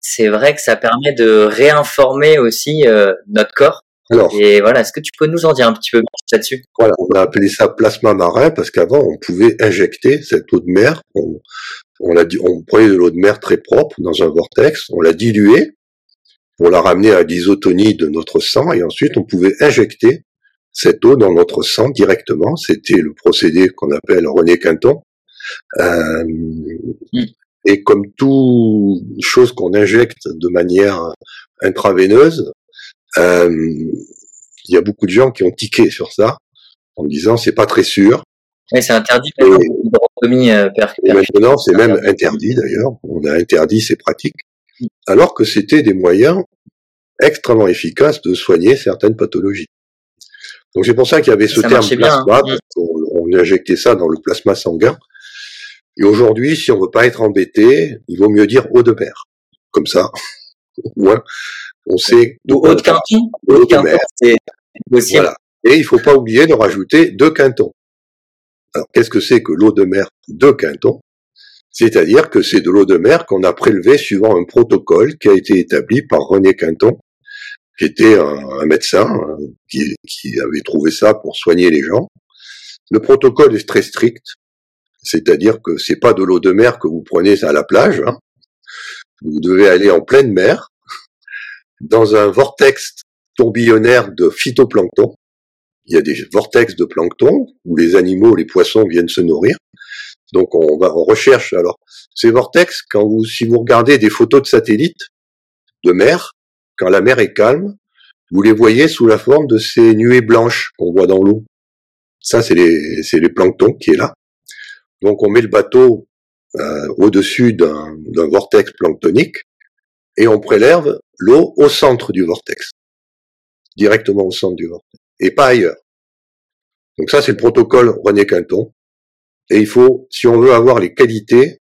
c'est vrai que ça permet de réinformer aussi notre corps. Alors, et voilà, est-ce que tu peux nous en dire un petit peu plus là-dessus? Voilà, on a appelé ça plasma marin parce qu'avant on pouvait injecter cette eau de mer. On, on, l'a, on prenait de l'eau de mer très propre dans un vortex, on l'a diluée pour la ramener à l'isotonie de notre sang et ensuite on pouvait injecter cette eau dans notre sang directement. C'était le procédé qu'on appelle René Quinton. Euh. Et comme toute chose qu'on injecte de manière intraveineuse, euh, il y a beaucoup de gens qui ont tiqué sur ça en disant c'est pas très sûr. Oui, c'est interdit. Euh, maintenant, c'est même interdit d'ailleurs. On a interdit ces pratiques, alors que c'était des moyens extrêmement efficaces de soigner certaines pathologies. Donc c'est pour ça qu'il y avait ce terme plasma, hein. on, injectait ça dans le plasma sanguin. Et aujourd'hui, si on veut pas être embêté, il vaut mieux dire eau de mer, comme ça. ouais. On sait. Eau de quinton. Eau de mer. Voilà. Et il faut pas oublier de rajouter deux quintons. Alors, qu'est-ce que c'est que l'eau de mer de Quinton? C'est-à-dire que c'est de l'eau de mer qu'on a prélevée suivant un protocole qui a été établi par René Quinton, qui était un, médecin hein, qui, avait trouvé ça pour soigner les gens. Le protocole est très strict, c'est-à-dire que c'est pas de l'eau de mer que vous prenez à la plage. Hein. Vous devez aller en pleine mer, dans un vortex tourbillonnaire de phytoplancton, il y a des vortex de plancton où les animaux, les poissons viennent se nourrir. Donc on va recherche. Alors ces vortex, quand vous, si vous regardez des photos de satellites de mer, quand la mer est calme, vous les voyez sous la forme de ces nuées blanches qu'on voit dans l'eau. Ça, c'est les, c'est les planctons qui est là. Donc on met le bateau euh, au-dessus d'un, d'un vortex planctonique et on prélève l'eau au centre du vortex, directement au centre du vortex et pas ailleurs. Donc ça, c'est le protocole René Quinton. Et il faut, si on veut avoir les qualités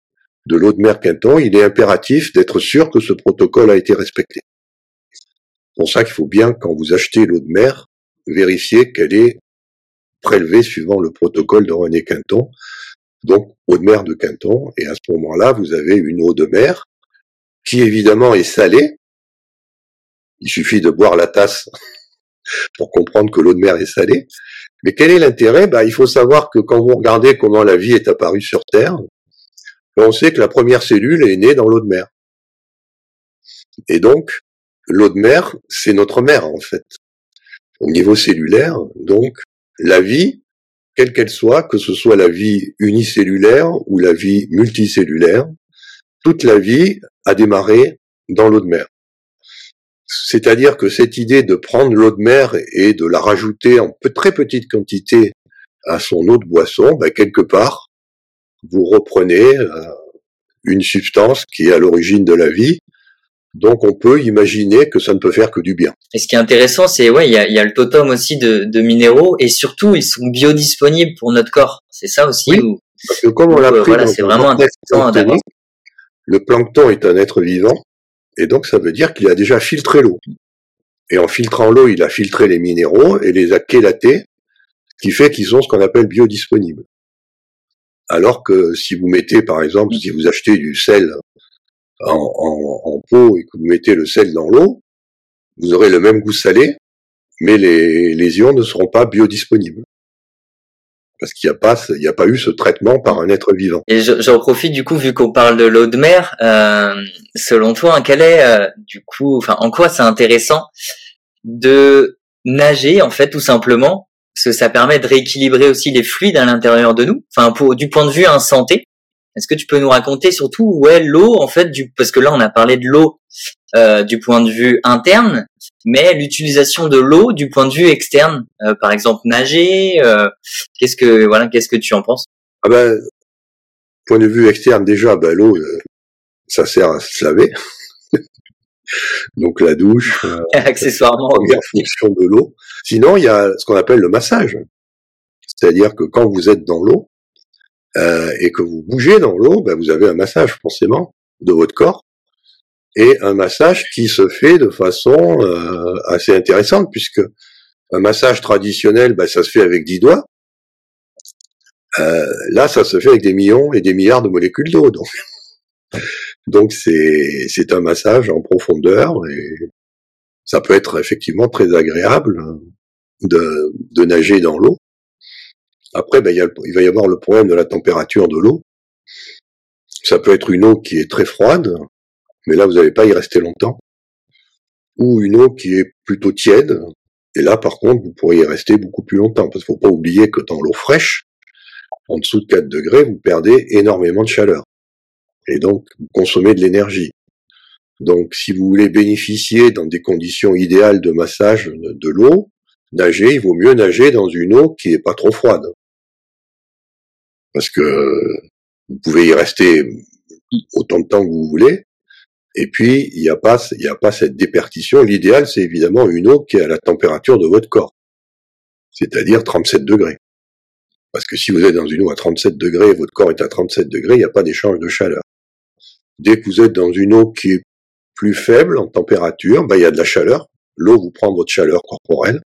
de l'eau de mer Quinton, il est impératif d'être sûr que ce protocole a été respecté. C'est pour ça qu'il faut bien, quand vous achetez l'eau de mer, vérifier qu'elle est prélevée suivant le protocole de René Quinton. Donc, eau de mer de Quinton. Et à ce moment-là, vous avez une eau de mer qui évidemment est salée. Il suffit de boire la tasse pour comprendre que l'eau de mer est salée. Mais quel est l'intérêt? Bah, Il faut savoir que quand vous regardez comment la vie est apparue sur Terre, on sait que la première cellule est née dans l'eau de mer. Et donc, l'eau de mer, c'est notre mère en fait. Au niveau cellulaire, donc, la vie, quelle qu'elle soit, que ce soit la vie unicellulaire ou la vie multicellulaire, toute la vie a démarré dans l'eau de mer. C'est-à-dire que cette idée de prendre l'eau de mer et de la rajouter en très petite quantité à son eau de boisson, ben quelque part, vous reprenez euh, une substance qui est à l'origine de la vie. Donc on peut imaginer que ça ne peut faire que du bien. Et ce qui est intéressant, c'est ouais, il y a, le totem aussi de, minéraux et surtout ils sont biodisponibles pour notre corps. C'est ça aussi. Oui, parce que comme on l'a pris c'est vraiment intéressant Le plancton est un être vivant et donc ça veut dire qu'il a déjà filtré l'eau. Et en filtrant l'eau, il a filtré les minéraux et les a chélatés, ce qui fait qu'ils sont ce qu'on appelle biodisponibles. Alors que si vous mettez, par exemple, si vous achetez du sel en, pot et que vous mettez le sel dans l'eau, vous aurez le même goût salé, mais les ions ne seront pas biodisponibles parce qu'il n'y a pas, il n'y a pas eu ce traitement par un être vivant. Et j'en profite du coup, vu qu'on parle de l'eau de mer, euh, selon toi, hein, quel est euh, du coup, en quoi c'est intéressant de nager en fait, tout simplement, parce que ça permet de rééquilibrer aussi les fluides à l'intérieur de nous. Enfin, pour, du point de vue en santé, est-ce que tu peux nous raconter surtout où est l'eau en fait, du, parce que là on a parlé de l'eau euh, du point de vue interne, mais l'utilisation de l'eau du point de vue externe, euh, par exemple nager, euh, qu'est-ce que voilà, qu'est-ce que tu en penses? Ah ben, point de vue externe déjà, ben l'eau, ça sert à se laver. Donc la douche, accessoirement, première fonction de l'eau. Sinon, il y a ce qu'on appelle le massage. C'est-à-dire que quand vous êtes dans l'eau euh, et que vous bougez dans l'eau, ben, vous avez un massage forcément de votre corps et un massage qui se fait de façon euh, assez intéressante puisque un massage traditionnel, ben, ça se fait avec dix doigts. Euh, là, ça se fait avec des millions et des milliards de molécules d'eau. Donc, donc c'est c'est un massage en profondeur et ça peut être effectivement très agréable de, de nager dans l'eau. Après, ben, il, va y avoir le problème de la température de l'eau. Ça peut être une eau qui est très froide, mais là, vous n'allez pas y rester longtemps. Ou une eau qui est plutôt tiède, et là, par contre, vous pourriez y rester beaucoup plus longtemps, parce qu'il faut pas oublier que dans l'eau fraîche, en dessous de 4 degrés, vous perdez énormément de chaleur. Et donc, vous consommez de l'énergie. Donc, si vous voulez bénéficier dans des conditions idéales de massage de l'eau, nager, il vaut mieux nager dans une eau qui est pas trop froide. Parce que vous pouvez y rester autant de temps que vous voulez, et puis, il n'y a pas, cette dépertition. L'idéal, c'est évidemment une eau qui est à la température de votre corps. C'est-à-dire 37 degrés. Parce que si vous êtes dans une eau à 37 degrés, votre corps est à 37 degrés, il n'y a pas d'échange de chaleur. Dès que vous êtes dans une eau qui est plus faible en température, ben, il y a de la chaleur. L'eau vous prend votre chaleur corporelle.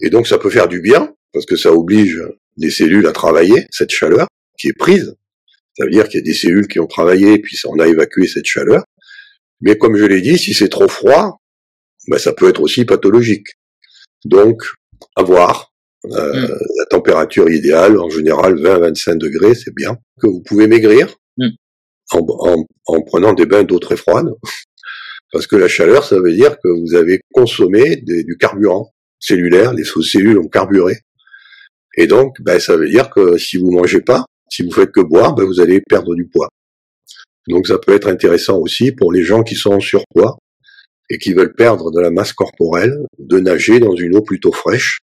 Et donc, ça peut faire du bien, parce que ça oblige les cellules à travailler, cette chaleur, qui est prise. Ça veut dire qu'il y a des cellules qui ont travaillé, puis on a évacué cette chaleur. Mais comme je l'ai dit, si c'est trop froid, ben ça peut être aussi pathologique. Donc, avoir euh, mm. la température idéale, en général 20-25 degrés, c'est bien. Que vous pouvez maigrir mm. en, en, prenant des bains d'eau très froide, parce que la chaleur, ça veut dire que vous avez consommé du carburant cellulaire, les cellules ont carburé. Et donc, ben, ça veut dire que si vous mangez pas, si vous faites que boire, ben, vous allez perdre du poids. Donc ça peut être intéressant aussi pour les gens qui sont en surpoids et qui veulent perdre de la masse corporelle, de nager dans une eau plutôt fraîche.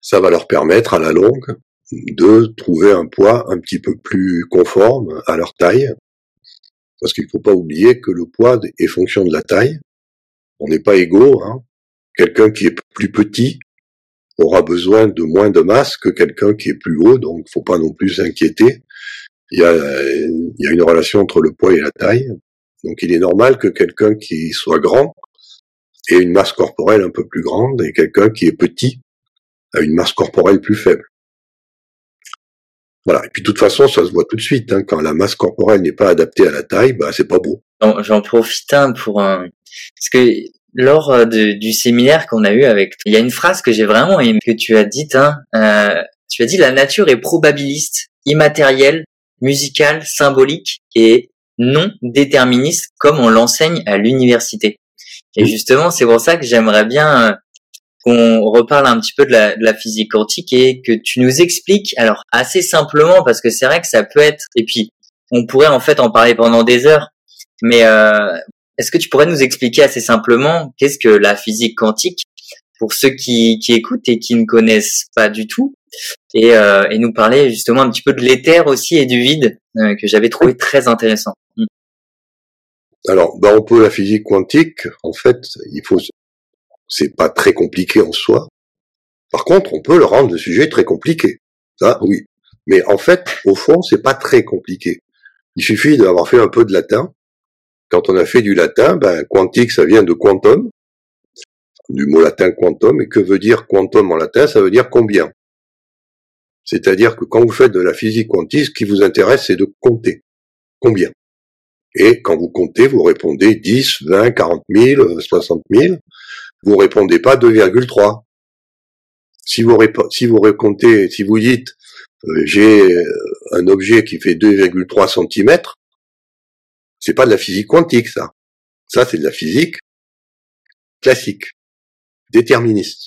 Ça va leur permettre à la longue de trouver un poids un petit peu plus conforme à leur taille. Parce qu'il ne faut pas oublier que le poids est fonction de la taille. On n'est pas égaux. Hein. Quelqu'un qui est plus petit aura besoin de moins de masse que quelqu'un qui est plus haut, donc faut pas non plus s'inquiéter il y a, y a une relation entre le poids et la taille. Donc il est normal que quelqu'un qui soit grand ait une masse corporelle un peu plus grande et quelqu'un qui est petit a une masse corporelle plus faible. Voilà. Et puis de toute façon, ça se voit tout de suite. Hein. Quand la masse corporelle n'est pas adaptée à la taille, bah c'est pas beau. J'en profite un pour un parce que lors euh, du séminaire qu'on a eu avec, il y a une phrase que j'ai vraiment aimée que tu as dite. Hein, euh, tu as dit la nature est probabiliste, immatérielle, musical, symbolique et non déterministe comme on l'enseigne à l'université. Et justement, c'est pour ça que j'aimerais bien euh, qu'on reparle un petit peu de la, de la, physique quantique et que tu nous expliques, alors assez simplement, parce que c'est vrai que ça peut être, et puis on pourrait en fait en parler pendant des heures, mais euh, est-ce que tu pourrais nous expliquer assez simplement qu'est-ce que la physique quantique pour ceux qui, qui écoutent et qui ne connaissent pas du tout et, euh, et nous parler justement un petit peu de l'éther aussi et du vide euh, que j'avais trouvé très intéressant. Mm. Alors, bah on peut la physique quantique. En fait, il faut, c'est pas très compliqué en soi. Par contre, on peut le rendre le sujet très compliqué. Ça, oui. Mais en fait, au fond, c'est pas très compliqué. Il suffit d'avoir fait un peu de latin. Quand on a fait du latin, ben, quantique, ça vient de quantum, du mot latin quantum. Et que veut dire quantum en latin Ça veut dire combien? C'est-à-dire que quand vous faites de la physique quantique, ce qui vous intéresse, c'est de compter. Combien? Et quand vous comptez, vous répondez 10, 20, 40 000, 60 000. Vous répondez pas 2,3. Si vous, si vous racontez, si vous dites euh, j'ai euh, un objet qui fait 2,3 cm, c'est pas de la physique quantique, ça. Ça, c'est de la physique classique, déterministe.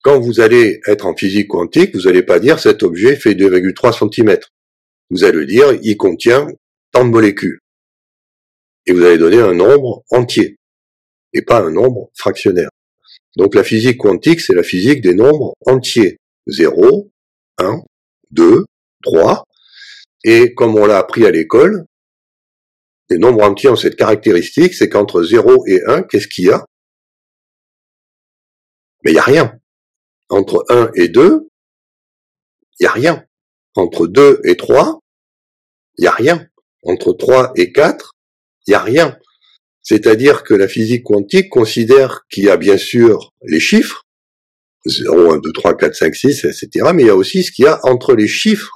Quand vous allez être en physique quantique, vous n'allez pas dire cet objet fait 2,3 cm. Vous allez dire il contient tant de molécules. Et vous allez donner un nombre entier et pas un nombre fractionnaire. Donc la physique quantique, c'est la physique des nombres entiers. 0, 1, 2, 3. Et comme on l'a appris à l'école, les nombres entiers ont cette caractéristique, c'est qu'entre 0 et 1, qu'est-ce qu'il y a? Mais il n'y a rien. Entre 1 et 2, il n'y a rien. Entre 2 et 3, il n'y a rien. Entre 3 et 4, il n'y a rien. C'est-à-dire que la physique quantique considère qu'il y a bien sûr les chiffres, 0, 1, 2, 3, 4, 5, 6, etc., mais il y a aussi ce qu'il y a entre les chiffres,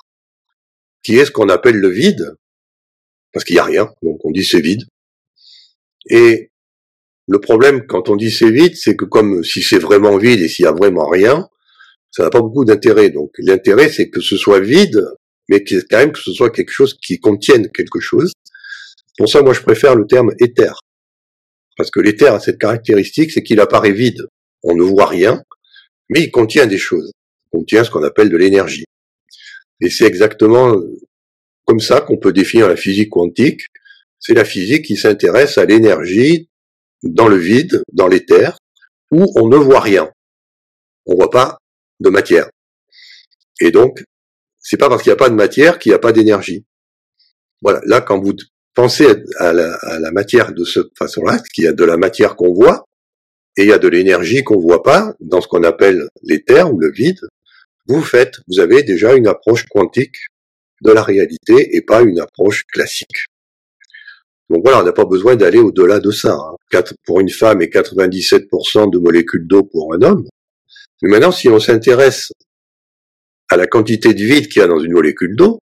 qui est ce qu'on appelle le vide, parce qu'il n'y a rien, donc on dit c'est vide. Et le problème quand on dit c'est vide, c'est que comme si c'est vraiment vide et s'il y a vraiment rien, ça n'a pas beaucoup d'intérêt. Donc l'intérêt c'est que ce soit vide, mais quand même que ce soit quelque chose qui contienne quelque chose. Pour ça, moi je préfère le terme éther. Parce que l'éther a cette caractéristique, c'est qu'il apparaît vide. On ne voit rien, mais il contient des choses. Il contient ce qu'on appelle de l'énergie. Et c'est exactement comme ça qu'on peut définir la physique quantique. C'est la physique qui s'intéresse à l'énergie dans le vide, dans l'éther, où on ne voit rien. On voit pas de matière. Et donc, c'est pas parce qu'il n'y a pas de matière qu'il n'y a pas d'énergie. Voilà. Là, quand vous pensez à la, matière de cette façon-là, qu'il y a de la matière qu'on voit, et il y a de l'énergie qu'on voit pas, dans ce qu'on appelle l'éther ou le vide, vous faites, vous avez déjà une approche quantique de la réalité et pas une approche classique. Donc voilà, on n'a pas besoin d'aller au-delà de ça. Hein. Pour une femme et 97% de molécules d'eau pour un homme. Mais maintenant, si on s'intéresse à la quantité de vide qu'il y a dans une molécule d'eau,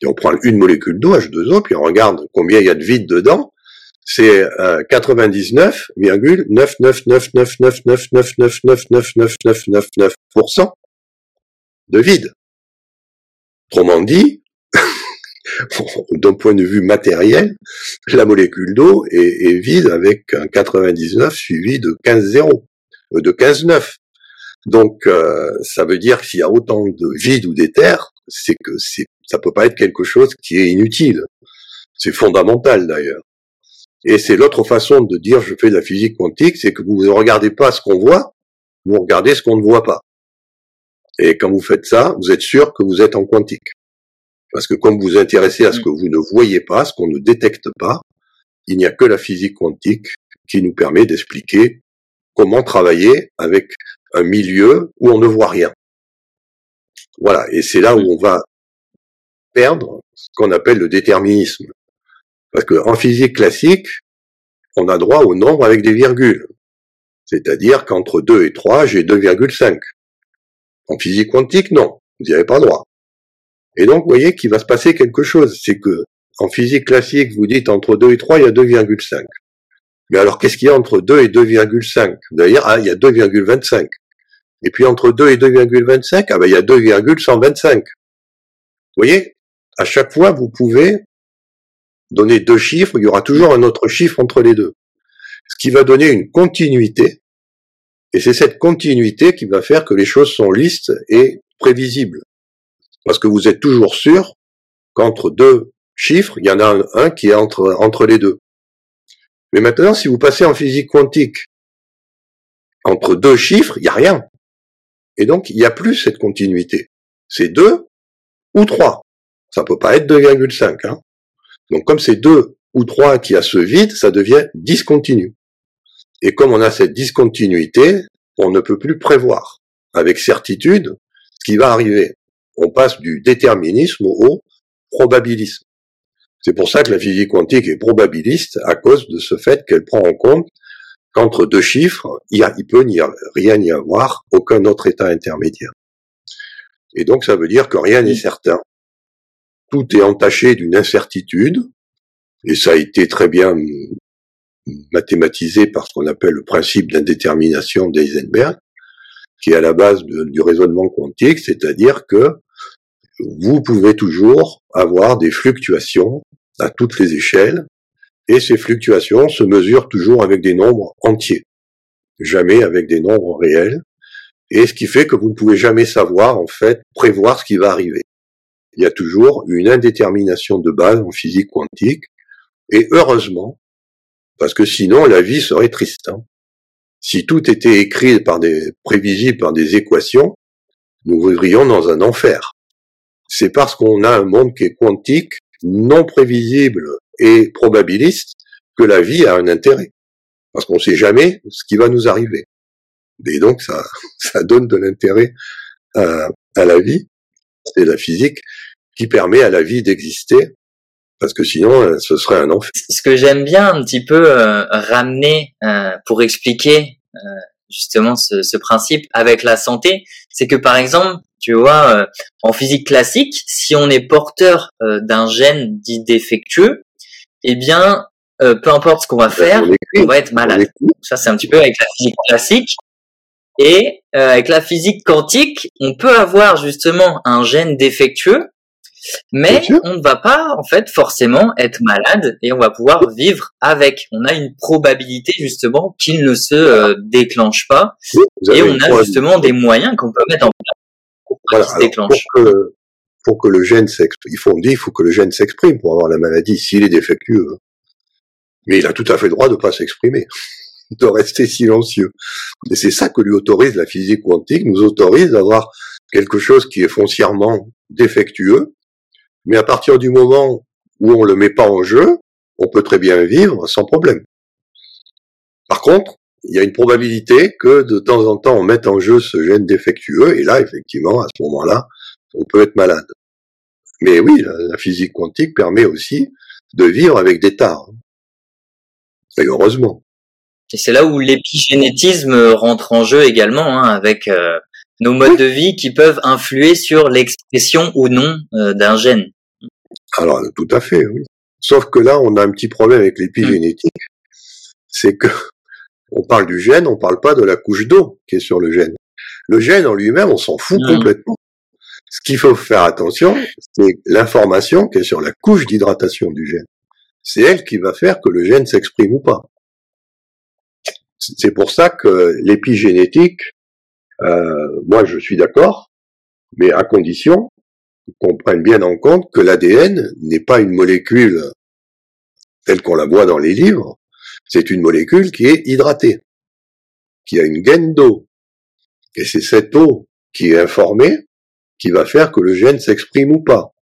et on prend une molécule d'eau, H2O, puis on regarde combien il y a de vide dedans, c'est 99,9999999999999% de vide. Autrement dit, d'un point de vue matériel, la molécule d'eau est, vide avec un 99 suivi de 15 0, de 15 9. Donc ça veut dire que s'il y a autant de vide ou d'éther, c'est que c'est ça peut pas être quelque chose qui est inutile. C'est fondamental d'ailleurs. Et c'est l'autre façon de dire je fais de la physique quantique, c'est que vous ne regardez pas ce qu'on voit, vous regardez ce qu'on ne voit pas. Et quand vous faites ça, vous êtes sûr que vous êtes en quantique. Parce que comme vous vous intéressez à ce que vous ne voyez pas, ce qu'on ne détecte pas, il n'y a que la physique quantique qui nous permet d'expliquer comment travailler avec un milieu où on ne voit rien. Voilà, et c'est là où on va perdre ce qu'on appelle le déterminisme. Parce qu'en physique classique, on a droit au nombre avec des virgules. C'est-à-dire qu'entre 2 et 3, j'ai 2,5. En physique quantique, non, vous n'y avez pas droit. Et donc, vous voyez qu'il va se passer quelque chose. C'est que, en physique classique, vous dites entre 2 et 3, il y a 2,5. Mais alors, qu'est-ce qu'il y a entre 2 et 2,5 Vous allez dire, ah, il y a 2,25. Et puis, entre 2 et 2,25, ah ben, il y a 2,125. Vous voyez? À chaque fois, vous pouvez donner deux chiffres, il y aura toujours un autre chiffre entre les deux. Ce qui va donner une continuité, et c'est cette continuité qui va faire que les choses sont lisses et prévisibles. Parce que vous êtes toujours sûr qu'entre deux chiffres, il y en a un, qui est entre, entre les deux. Mais maintenant, si vous passez en physique quantique, entre deux chiffres, il n'y a rien. Et donc, il n'y a plus cette continuité. C'est deux ou trois. Ça peut pas être 2,5. Hein. Donc comme c'est deux ou trois qui a ce vide, ça devient discontinu. Et comme on a cette discontinuité, on ne peut plus prévoir avec certitude ce qui va arriver. On passe du déterminisme au probabilisme. C'est pour ça que la physique quantique est probabiliste à cause de ce fait qu'elle prend en compte qu'entre deux chiffres, il, y peut n'y rien y avoir, aucun autre état intermédiaire. Et donc ça veut dire que rien n'est certain tout est entaché d'une incertitude, et ça a été très bien mathématisé par ce qu'on appelle le principe d'indétermination d'Eisenberg, qui est à la base du raisonnement quantique, c'est-à-dire que vous pouvez toujours avoir des fluctuations à toutes les échelles, et ces fluctuations se mesurent toujours avec des nombres entiers, jamais avec des nombres réels, et ce qui fait que vous ne pouvez jamais savoir, en fait, prévoir ce qui va arriver. Il y a toujours une indétermination de base en physique quantique, et heureusement, parce que sinon la vie serait triste. Hein. Si tout était écrit par des prévisible par des équations, nous vivrions dans un enfer. C'est parce qu'on a un monde qui est quantique, non prévisible et probabiliste que la vie a un intérêt. Parce qu'on ne sait jamais ce qui va nous arriver. Et donc, ça, donne de l'intérêt à, à la vie. C'est la physique qui permet à la vie d'exister parce que sinon euh, ce serait un enfer. Ce que j'aime bien un petit peu euh, ramener euh, pour expliquer justement ce, ce, principe avec la santé, c'est que par exemple, tu vois, en physique classique, si on est porteur d'un gène dit défectueux, eh bien, peu importe ce qu'on va faire, on va être malade. Ça, c'est un petit peu avec la physique classique. Et avec la physique quantique, on peut avoir justement un gène défectueux mais on ne va pas en fait forcément être malade et on va pouvoir vivre avec. On a une probabilité justement qu'il ne se euh, déclenche pas et on a justement des moyens qu'on peut mettre en place pour se déclenche. Pour que, pour que le gène s'exprime, il faut on dit, il faut que le gène s'exprime pour avoir la maladie s'il est défectueux. Mais il a tout à fait le droit de pas s'exprimer, de rester silencieux. Et c'est ça que lui autorise la physique quantique, nous autorise d'avoir quelque chose qui est foncièrement défectueux, mais à partir du moment où on le met pas en jeu, on peut très bien vivre sans problème. Par contre, il y a une probabilité que de temps en temps on mette en jeu ce gène défectueux, et là, effectivement, à ce moment-là, on peut être malade. Mais oui, la, physique quantique permet aussi de vivre avec des tares. Et heureusement. Et c'est là où l'épigénétisme rentre en jeu également, hein, avec euh, nos modes de vie qui peuvent influer sur l'expression ou non euh, d'un gène. Alors, tout à fait, oui. Sauf que là, on a un petit problème avec l'épigénétique. C'est que on parle du gène, on parle pas de la couche d'eau qui est sur le gène. Le gène en lui-même, on s'en fout complètement. Ce qu'il faut faire attention, c'est l'information qui est sur la couche d'hydratation du gène. C'est elle qui va faire que le gène s'exprime ou pas. C'est pour ça que l'épigénétique, euh, moi je suis d'accord, mais à condition qu'on prenne bien en compte que l'ADN n'est pas une molécule telle qu'on la voit dans les livres, c'est une molécule qui est hydratée, qui a une gaine d'eau. Et c'est cette eau qui est informée qui va faire que le gène s'exprime ou pas.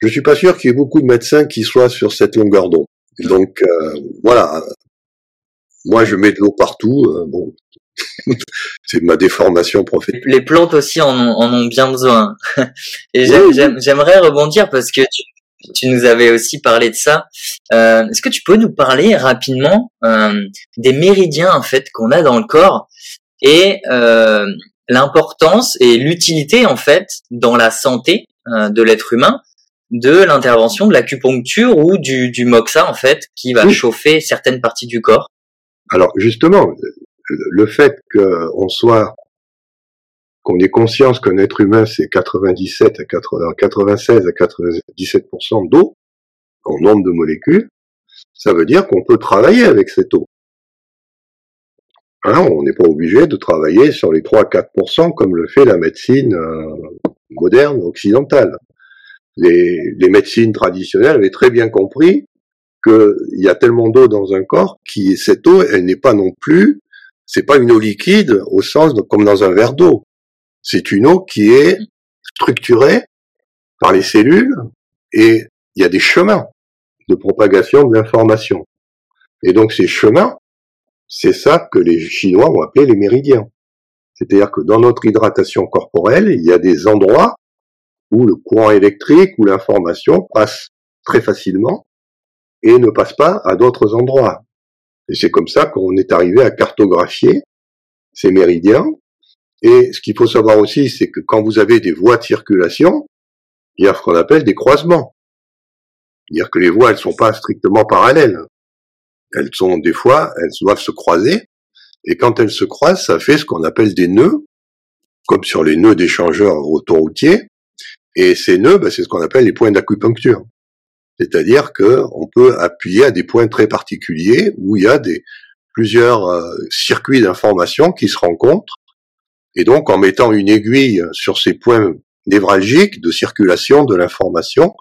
Je suis pas sûr qu'il y ait beaucoup de médecins qui soient sur cette longueur d'eau. Donc euh, voilà, moi je mets de l'eau partout. Euh, bon, c'est ma déformation professionnelle. Les plantes aussi en ont, bien besoin. Et j'aimerais rebondir parce que tu, nous avais aussi parlé de ça. Euh, est-ce que tu peux nous parler rapidement euh, des méridiens en fait qu'on a dans le corps et euh, l'importance et l'utilité en fait dans la santé de l'être humain de l'intervention de l'acupuncture ou du, du moxa en fait qui va chauffer certaines parties du corps? Alors justement, le fait qu'on soit, qu'on ait conscience qu'un être humain c'est 97 à 96 à 97% d'eau en nombre de molécules, ça veut dire qu'on peut travailler avec cette eau. Hein, on n'est pas obligé de travailler sur les 3-4% comme le fait la médecine euh, moderne occidentale. Les, les médecines traditionnelles avaient très bien compris qu'il y a tellement d'eau dans un corps qui cette eau, elle n'est pas non plus c'est pas une eau liquide au sens de, comme dans un verre d'eau. C'est une eau qui est structurée par les cellules et il y a des chemins de propagation de l'information. Et donc ces chemins, c'est ça que les Chinois ont appelé les méridiens. C'est-à-dire que dans notre hydratation corporelle, il y a des endroits où le courant électrique ou l'information passe très facilement et ne passe pas à d'autres endroits. Et c'est comme ça qu'on est arrivé à cartographier ces méridiens. Et ce qu'il faut savoir aussi, c'est que quand vous avez des voies de circulation, il y a ce qu'on appelle des croisements. C'est-à-dire que les voies, elles sont pas strictement parallèles. Elles sont, des fois, elles doivent se croiser. Et quand elles se croisent, ça fait ce qu'on appelle des nœuds, comme sur les nœuds d'échangeurs autoroutiers. Et ces nœuds, ben, c'est ce qu'on appelle les points d'acupuncture. C'est-à-dire qu'on peut appuyer à des points très particuliers où il y a plusieurs euh, circuits d'information qui se rencontrent. Et donc, en mettant une aiguille sur ces points névralgiques de circulation de l'information,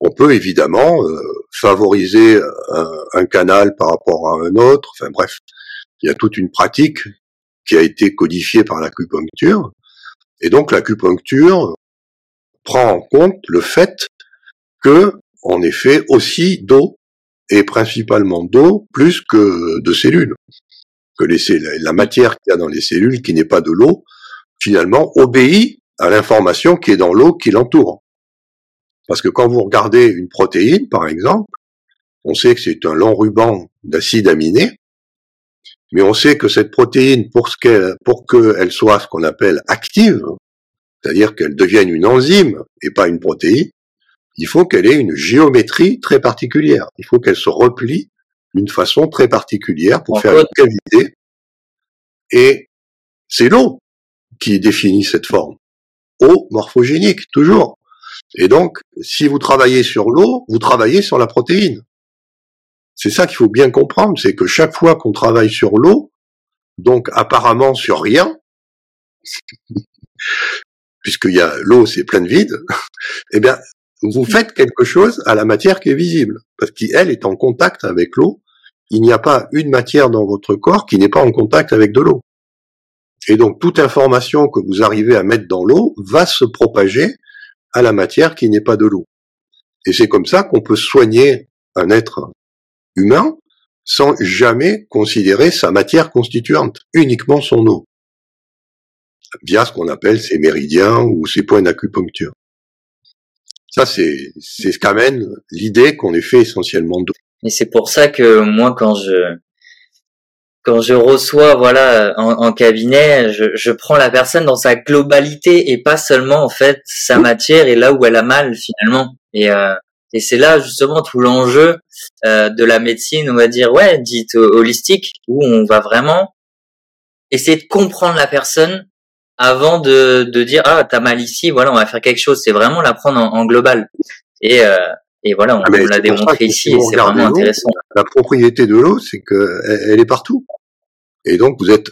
on peut évidemment euh, favoriser un, un, canal par rapport à un autre. Enfin bref, il y a toute une pratique qui a été codifiée par l'acupuncture. Et donc l'acupuncture prend en compte le fait que est fait aussi d'eau est principalement d'eau plus que de cellules. Que la matière qu'il y a dans les cellules, qui n'est pas de l'eau, finalement obéit à l'information qui est dans l'eau qui l'entoure. Parce que quand vous regardez une protéine, par exemple, on sait que c'est un long ruban d'acide aminé, mais on sait que cette protéine, pour qu'elle soit ce qu'on appelle active, c'est-à-dire qu'elle devienne une enzyme et pas une protéine, il faut qu'elle ait une géométrie très particulière. Il faut qu'elle se replie d'une façon très particulière pour faire une cavité. Et c'est l'eau qui définit cette forme. Eau morphogénique, toujours. Et donc, si vous travaillez sur l'eau, vous travaillez sur la protéine. C'est ça qu'il faut bien comprendre, c'est que chaque fois qu'on travaille sur l'eau, donc apparemment sur rien, puisqu'il y a l'eau, c'est plein de vide, eh bien, vous faites quelque chose à la matière qui est visible, parce qu'elle est en contact avec l'eau. Il n'y a pas une matière dans votre corps qui n'est pas en contact avec de l'eau. Et donc toute information que vous arrivez à mettre dans l'eau va se propager à la matière qui n'est pas de l'eau. Et c'est comme ça qu'on peut soigner un être humain sans jamais considérer sa matière constituante, uniquement son eau, via ce qu'on appelle ses méridiens ou ses points d'acupuncture. Ça, c'est c'est ce qu'amène l'idée qu'on est fait essentiellement d'eau. Et c'est pour ça que moi, quand je quand je reçois voilà en, cabinet, je, je, prends la personne dans sa globalité et pas seulement en fait sa matière et là où elle a mal finalement. Et euh, et c'est là justement tout l'enjeu euh, de la médecine, on va dire ouais, dite holistique, où on va vraiment essayer de comprendre la personne avant de, de dire ah t'as mal ici, voilà on va faire quelque chose. C'est vraiment la prendre en, global. Et euh, et voilà, on, ah, l'a démontré ici, et c'est vraiment intéressant. La propriété de l'eau, c'est que elle, est partout. Et donc vous êtes,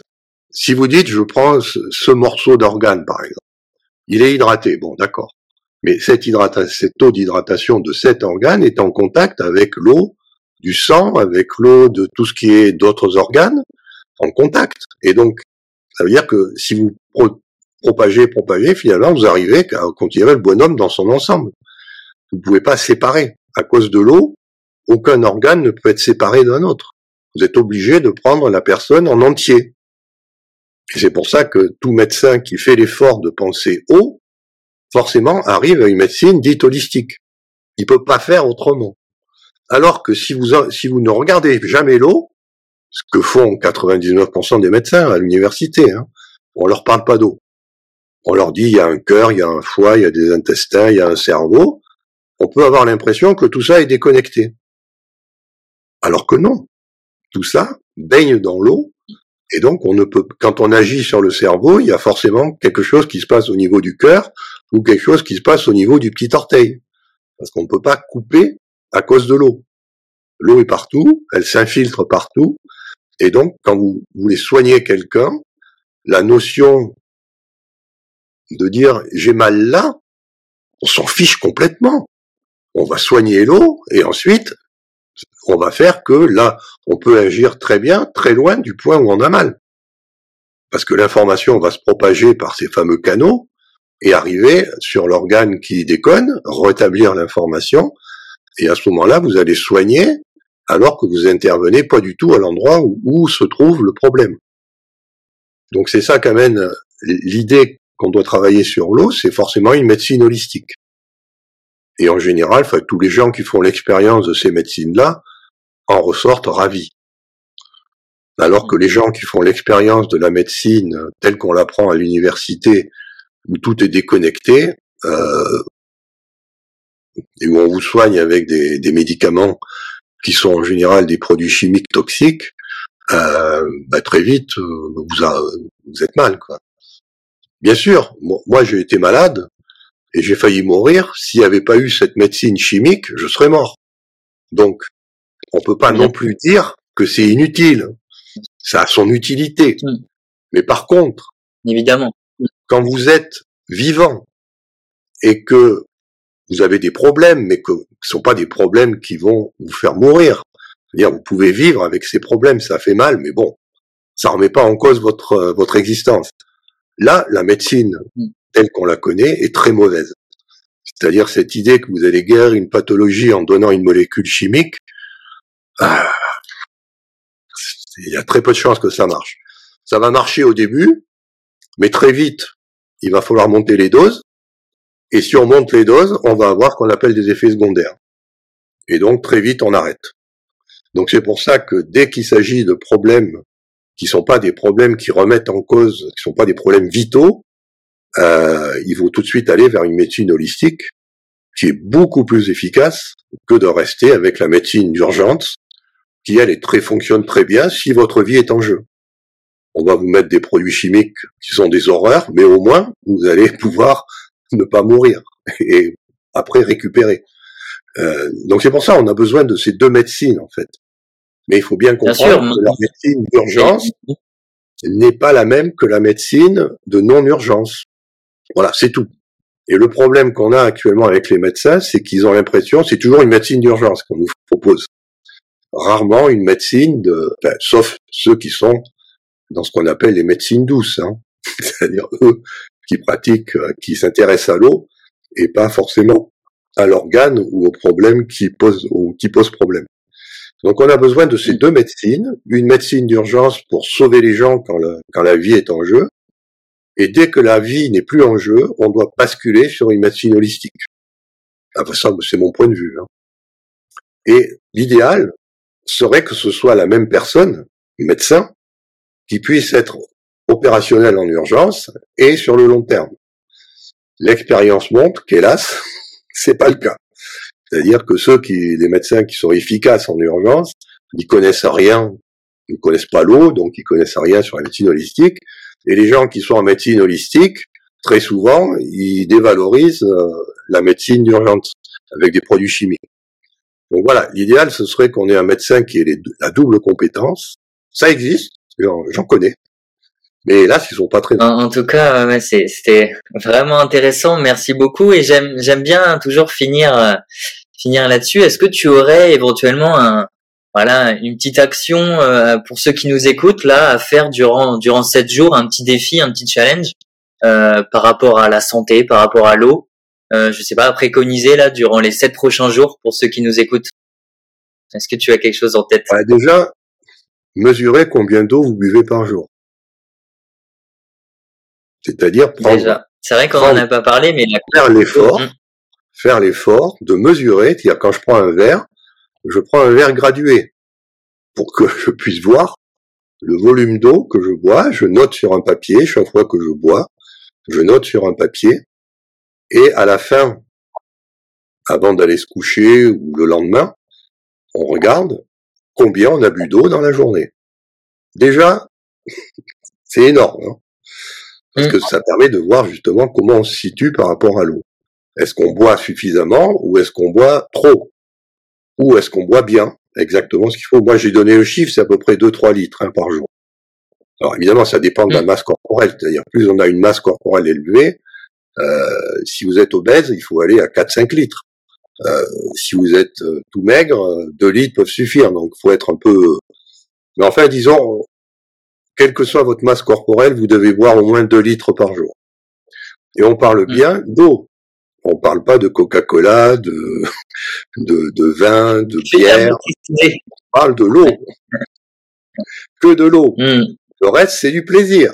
si vous dites je prends ce, morceau d'organe par exemple, il est hydraté, bon d'accord. Mais cette, hydratation, cette taux d'hydratation de cet organe est en contact avec l'eau du sang, avec l'eau de tout ce qui est d'autres organes, en contact. Et donc, ça veut dire que si vous propagez, propagez, finalement, vous arrivez à considérer le bonhomme dans son ensemble. Vous ne pouvez pas séparer. À cause de l'eau, aucun organe ne peut être séparé d'un autre. Vous êtes obligé de prendre la personne en entier. Et c'est pour ça que tout médecin qui fait l'effort de penser eau, forcément arrive à une médecine dite holistique. Il peut pas faire autrement. Alors que si vous ne regardez jamais l'eau, ce que font 99% des médecins à l'université, hein, on leur parle pas d'eau. On leur dit il y a un cœur, il y a un foie, il y a des intestins, il y a un cerveau. On peut avoir l'impression que tout ça est déconnecté. Alors que non. Tout ça baigne dans l'eau et donc on ne peut quand on agit sur le cerveau, il y a forcément quelque chose qui se passe au niveau du cœur ou quelque chose qui se passe au niveau du petit orteil. Parce qu'on ne peut pas couper à cause de l'eau. L'eau est partout, elle s'infiltre partout, et donc quand vous voulez soigner quelqu'un, la notion de dire j'ai mal là, on s'en fiche complètement. On va soigner l'eau et ensuite on va faire que là, on peut agir très bien, très loin du point où on a mal. Parce que l'information va se propager par ces fameux canaux et arriver sur l'organe qui déconne, rétablir l'information, et à ce moment-là, vous allez soigner alors que vous intervenez pas du tout à l'endroit où, se trouve le problème. Donc c'est ça qu'amène l'idée qu'on doit travailler sur l'eau, c'est forcément une médecine holistique. Et en général, tous les gens qui font l'expérience de ces médecines-là en ressortent ravis. Alors que les gens qui font l'expérience de la médecine telle qu'on l'apprend à l'université, où tout est déconnecté, euh, et où on vous soigne avec des, médicaments qui sont en général des produits chimiques toxiques, euh, bah très vite euh, vous, vous êtes mal. Quoi. Bien sûr, moi j'ai été malade et j'ai failli mourir. S'il n'y avait pas eu cette médecine chimique, je serais mort. Donc, on peut pas non plus dire que c'est inutile. Ça a son utilité. Mais par contre, évidemment, quand vous êtes vivant et que vous avez des problèmes, mais que ce sont pas des problèmes qui vont vous faire mourir. C'est-à-dire, vous pouvez vivre avec ces problèmes, ça fait mal, mais bon, ça remet pas en cause votre votre existence. Là, la médecine mm. telle qu'on la connaît est très mauvaise. C'est-à-dire cette idée que vous allez guérir une pathologie en donnant une molécule chimique, ah, il y a très peu de chances que ça marche. Ça va marcher au début, mais très vite, il va falloir monter les doses. Et si on monte les doses, on va avoir ce qu'on appelle des effets secondaires. Et donc très vite, on arrête. Donc c'est pour ça que dès qu'il s'agit de problèmes qui sont pas des problèmes qui remettent en cause, qui sont pas des problèmes vitaux, euh, il faut tout de suite aller vers une médecine holistique qui est beaucoup plus efficace que de rester avec la médecine d'urgence, qui elle est très fonctionne très bien si votre vie est en jeu. On va vous mettre des produits chimiques qui sont des horreurs, mais au moins vous allez pouvoir ne pas mourir et après récupérer. Euh, donc c'est pour ça on a besoin de ces deux médecines en fait. Mais il faut bien comprendre que la médecine d'urgence n'est pas la même que la médecine de non-urgence. Voilà, c'est tout. Et le problème qu'on a actuellement avec les médecins, c'est qu'ils ont l'impression, c'est toujours une médecine d'urgence qu'on nous propose. Rarement une médecine de, enfin, sauf ceux qui sont dans ce qu'on appelle les médecines douces, hein. c'est-à-dire eux qui pratiquent, euh, qui s'intéressent à l'eau et pas forcément à l'organe ou au problème qui pose qui pose problème. Donc on a besoin de ces deux médecines, une médecine d'urgence pour sauver les gens quand, quand la vie est en jeu, et dès que la vie n'est plus en jeu, on doit basculer sur une médecine holistique. Enfin, ça, c'est mon point de vue. Hein. Et l'idéal serait que ce soit la même personne, médecin, qui puisse être opérationnel en urgence et sur le long terme. L'expérience montre qu'hélas, c'est pas le cas. C'est-à-dire que ceux qui, les médecins qui sont efficaces en urgence, ils connaissent rien, ils connaissent pas l'eau, donc ils connaissent rien sur la médecine holistique, et les gens qui sont en médecine holistique, très souvent, ils dévalorisent euh, la médecine d'urgence avec des produits chimiques. Donc voilà, l'idéal, ce serait qu'on ait un médecin qui ait la double compétence. Ça existe, j'en connais. Mais là, ils sont pas très. En, tout cas, c'était vraiment intéressant. Merci beaucoup. Et j'aime j'aime bien toujours finir euh, finir là-dessus. Est-ce que tu aurais éventuellement un, voilà, une petite action euh, pour ceux qui nous écoutent là à faire durant durant sept jours, un petit défi, un petit challenge euh, par rapport à la santé, par rapport à l'eau. Euh, je sais pas, à préconiser là durant les sept prochains jours pour ceux qui nous écoutent? Est-ce que tu as quelque chose en tête? Déjà, mesurez combien d'eau vous buvez par jour. C'est-à-dire prendre. C'est vrai qu'on en a pas parlé, mais faire l'effort, mm. faire l'effort de mesurer. C'est-à-dire quand je prends un verre, je prends un verre gradué pour que je puisse voir le volume d'eau que je bois. Je note sur un papier chaque fois que je bois. Je note sur un papier. Et à la fin, avant d'aller se coucher ou le lendemain, on regarde combien on a bu d'eau dans la journée. Déjà, c'est énorme. Hein parce mmh. que ça permet de voir justement comment on se situe par rapport à l'eau. Est-ce qu'on boit suffisamment ou est-ce qu'on boit trop? Ou est-ce qu'on boit bien? Exactement ce qu'il faut. Moi, j'ai donné le chiffre, c'est à peu près 2-3 litres hein, par jour. Alors évidemment, ça dépend de la mm. masse corporelle, c'est-à-dire plus on a une masse corporelle élevée, euh, si vous êtes obèse, il faut aller à 4-5 litres. Euh, si vous êtes euh, tout maigre, 2 litres peuvent suffire, donc il faut être un peu... Mais enfin, disons, quelle que soit votre masse corporelle, vous devez boire au moins 2 litres par jour. Et on parle mm. bien d'eau. On parle pas de Coca-Cola, de, de, de, vin, de bière. On parle de l'eau. Que de l'eau. Hmm. Le reste, c'est du plaisir.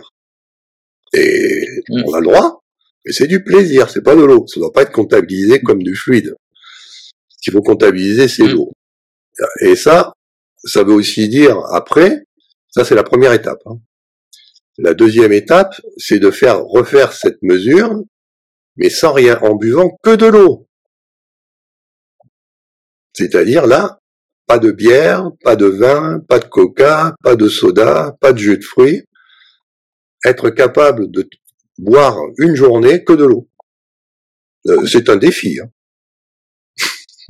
Et hmm. on a le droit, mais c'est du plaisir, c'est pas de l'eau. Ça doit pas être comptabilisé comme du fluide. Ce qu'il faut comptabiliser, c'est l'eau. Et ça, ça veut aussi dire après, ça c'est la première étape. Hein. La deuxième étape, c'est de faire refaire cette mesure mais sans rien, en buvant que de l'eau. C'est-à-dire là, pas de bière, pas de vin, pas de coca, pas de soda, pas de jus de fruits. Être capable de boire une journée que de l'eau. Euh, c'est un défi. Hein.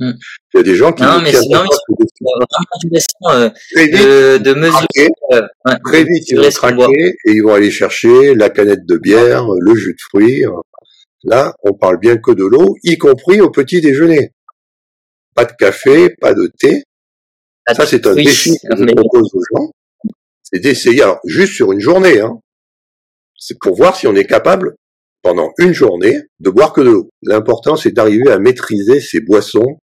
Hmm. Il y a des gens qui non, mais sinon, euh, de, de mesurer. Euh, très vite, ils vont craquer et ils vont aller chercher la canette de bière, le jus de fruits. Là, on parle bien que de l'eau, y compris au petit déjeuner. Pas de café, pas de thé. Ça, c'est un défi que je propose aux gens. C'est d'essayer, alors, juste sur une journée, hein. C'est pour voir si on est capable, pendant une journée, de boire que de l'eau. L'important, c'est d'arriver à maîtriser ces boissons,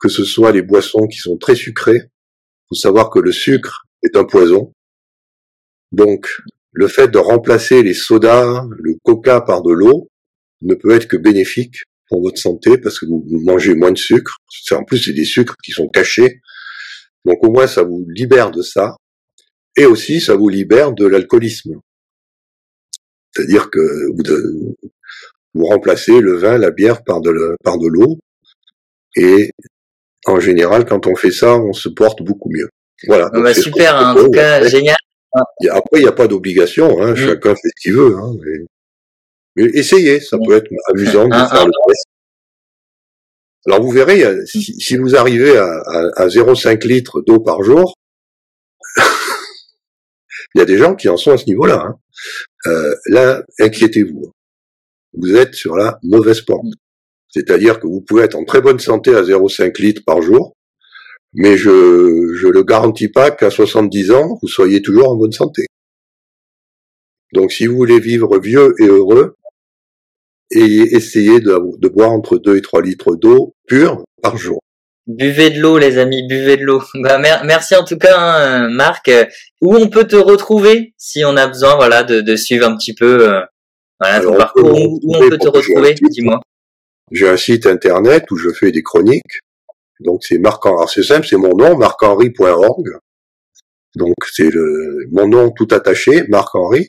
que ce soit les boissons qui sont très sucrées, faut savoir que le sucre est un poison. Donc, le fait de remplacer les sodas, le coca par de l'eau, ne peut être que bénéfique pour votre santé parce que vous mangez moins de sucre. En plus, c'est des sucres qui sont cachés. Donc au moins, ça vous libère de ça. Et aussi, ça vous libère de l'alcoolisme. C'est-à-dire que vous, vous remplacez le vin, la bière par de, par de l'eau. Et en général, quand on fait ça, on se porte beaucoup mieux. Voilà. Ah bah super, en tout cas, génial. Après, il n'y a pas d'obligation, hein, mm. chacun fait ce qu'il veut. Hein, mais... essayez, ça peut être amusant de faire le test. Alors vous verrez, si, vous arrivez à, à, 0,5 litres d'eau par jour, il y a des gens qui en sont à ce niveau-là. Hein. Euh, là, inquiétez-vous. Vous êtes sur la mauvaise pente. C'est-à-dire que vous pouvez être en très bonne santé à 0,5 litres par jour, mais je je le garantis pas qu'à 70 ans, vous soyez toujours en bonne santé. Donc si vous voulez vivre vieux et heureux, et essayez de, de boire entre 2 et 3 litres d'eau pure par jour. Buvez de l'eau, les amis, buvez de l'eau. Bah, merci en tout cas, hein, Marc. Où on peut te retrouver si on a besoin, voilà, de, de suivre un petit peu, euh, voilà, ton parcours? Où, on peut te retrouver, dis-moi. J'ai un site internet où je fais des chroniques. Donc c'est Marc henri c'est simple, c'est mon nom, marc-henri.org. Donc c'est mon nom tout attaché, Marc Henri.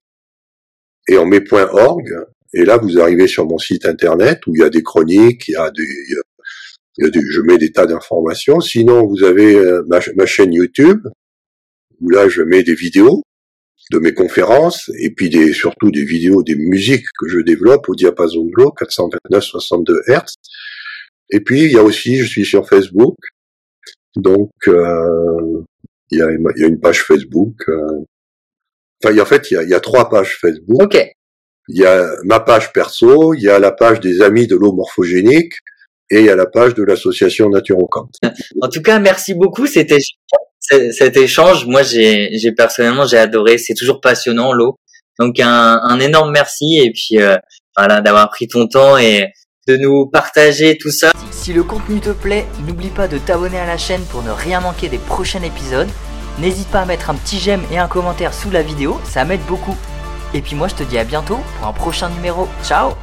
Et on met .org. Et là, vous arrivez sur mon site internet où il y a des chroniques, il y a des, je mets des tas d'informations. Sinon, vous avez euh, ma, chaîne YouTube où là, je mets des vidéos de mes conférences et puis des, surtout des vidéos des musiques que je développe au diapason de l'eau 429-62 Hz. Et puis il y a aussi, je suis sur Facebook, donc euh, il, y a, il y a une page Facebook. Euh, enfin, en fait, il y a, il y a trois pages Facebook. Ok. Il y a ma page perso, il y a la page des amis de l'eau morphogénique et il y a la page de l'association Naturocant. En tout cas, merci beaucoup. C'était cet échange, moi j'ai, personnellement j'ai adoré. C'est toujours passionnant l'eau. Donc un, un, énorme merci et puis euh, voilà d'avoir pris ton temps et de nous partager tout ça. Si le contenu te plaît, n'oublie pas de t'abonner à la chaîne pour ne rien manquer des prochains épisodes. N'hésite pas à mettre un petit j'aime et un commentaire sous la vidéo, ça m'aide beaucoup. Et puis moi je te dis à bientôt pour un prochain numéro. Ciao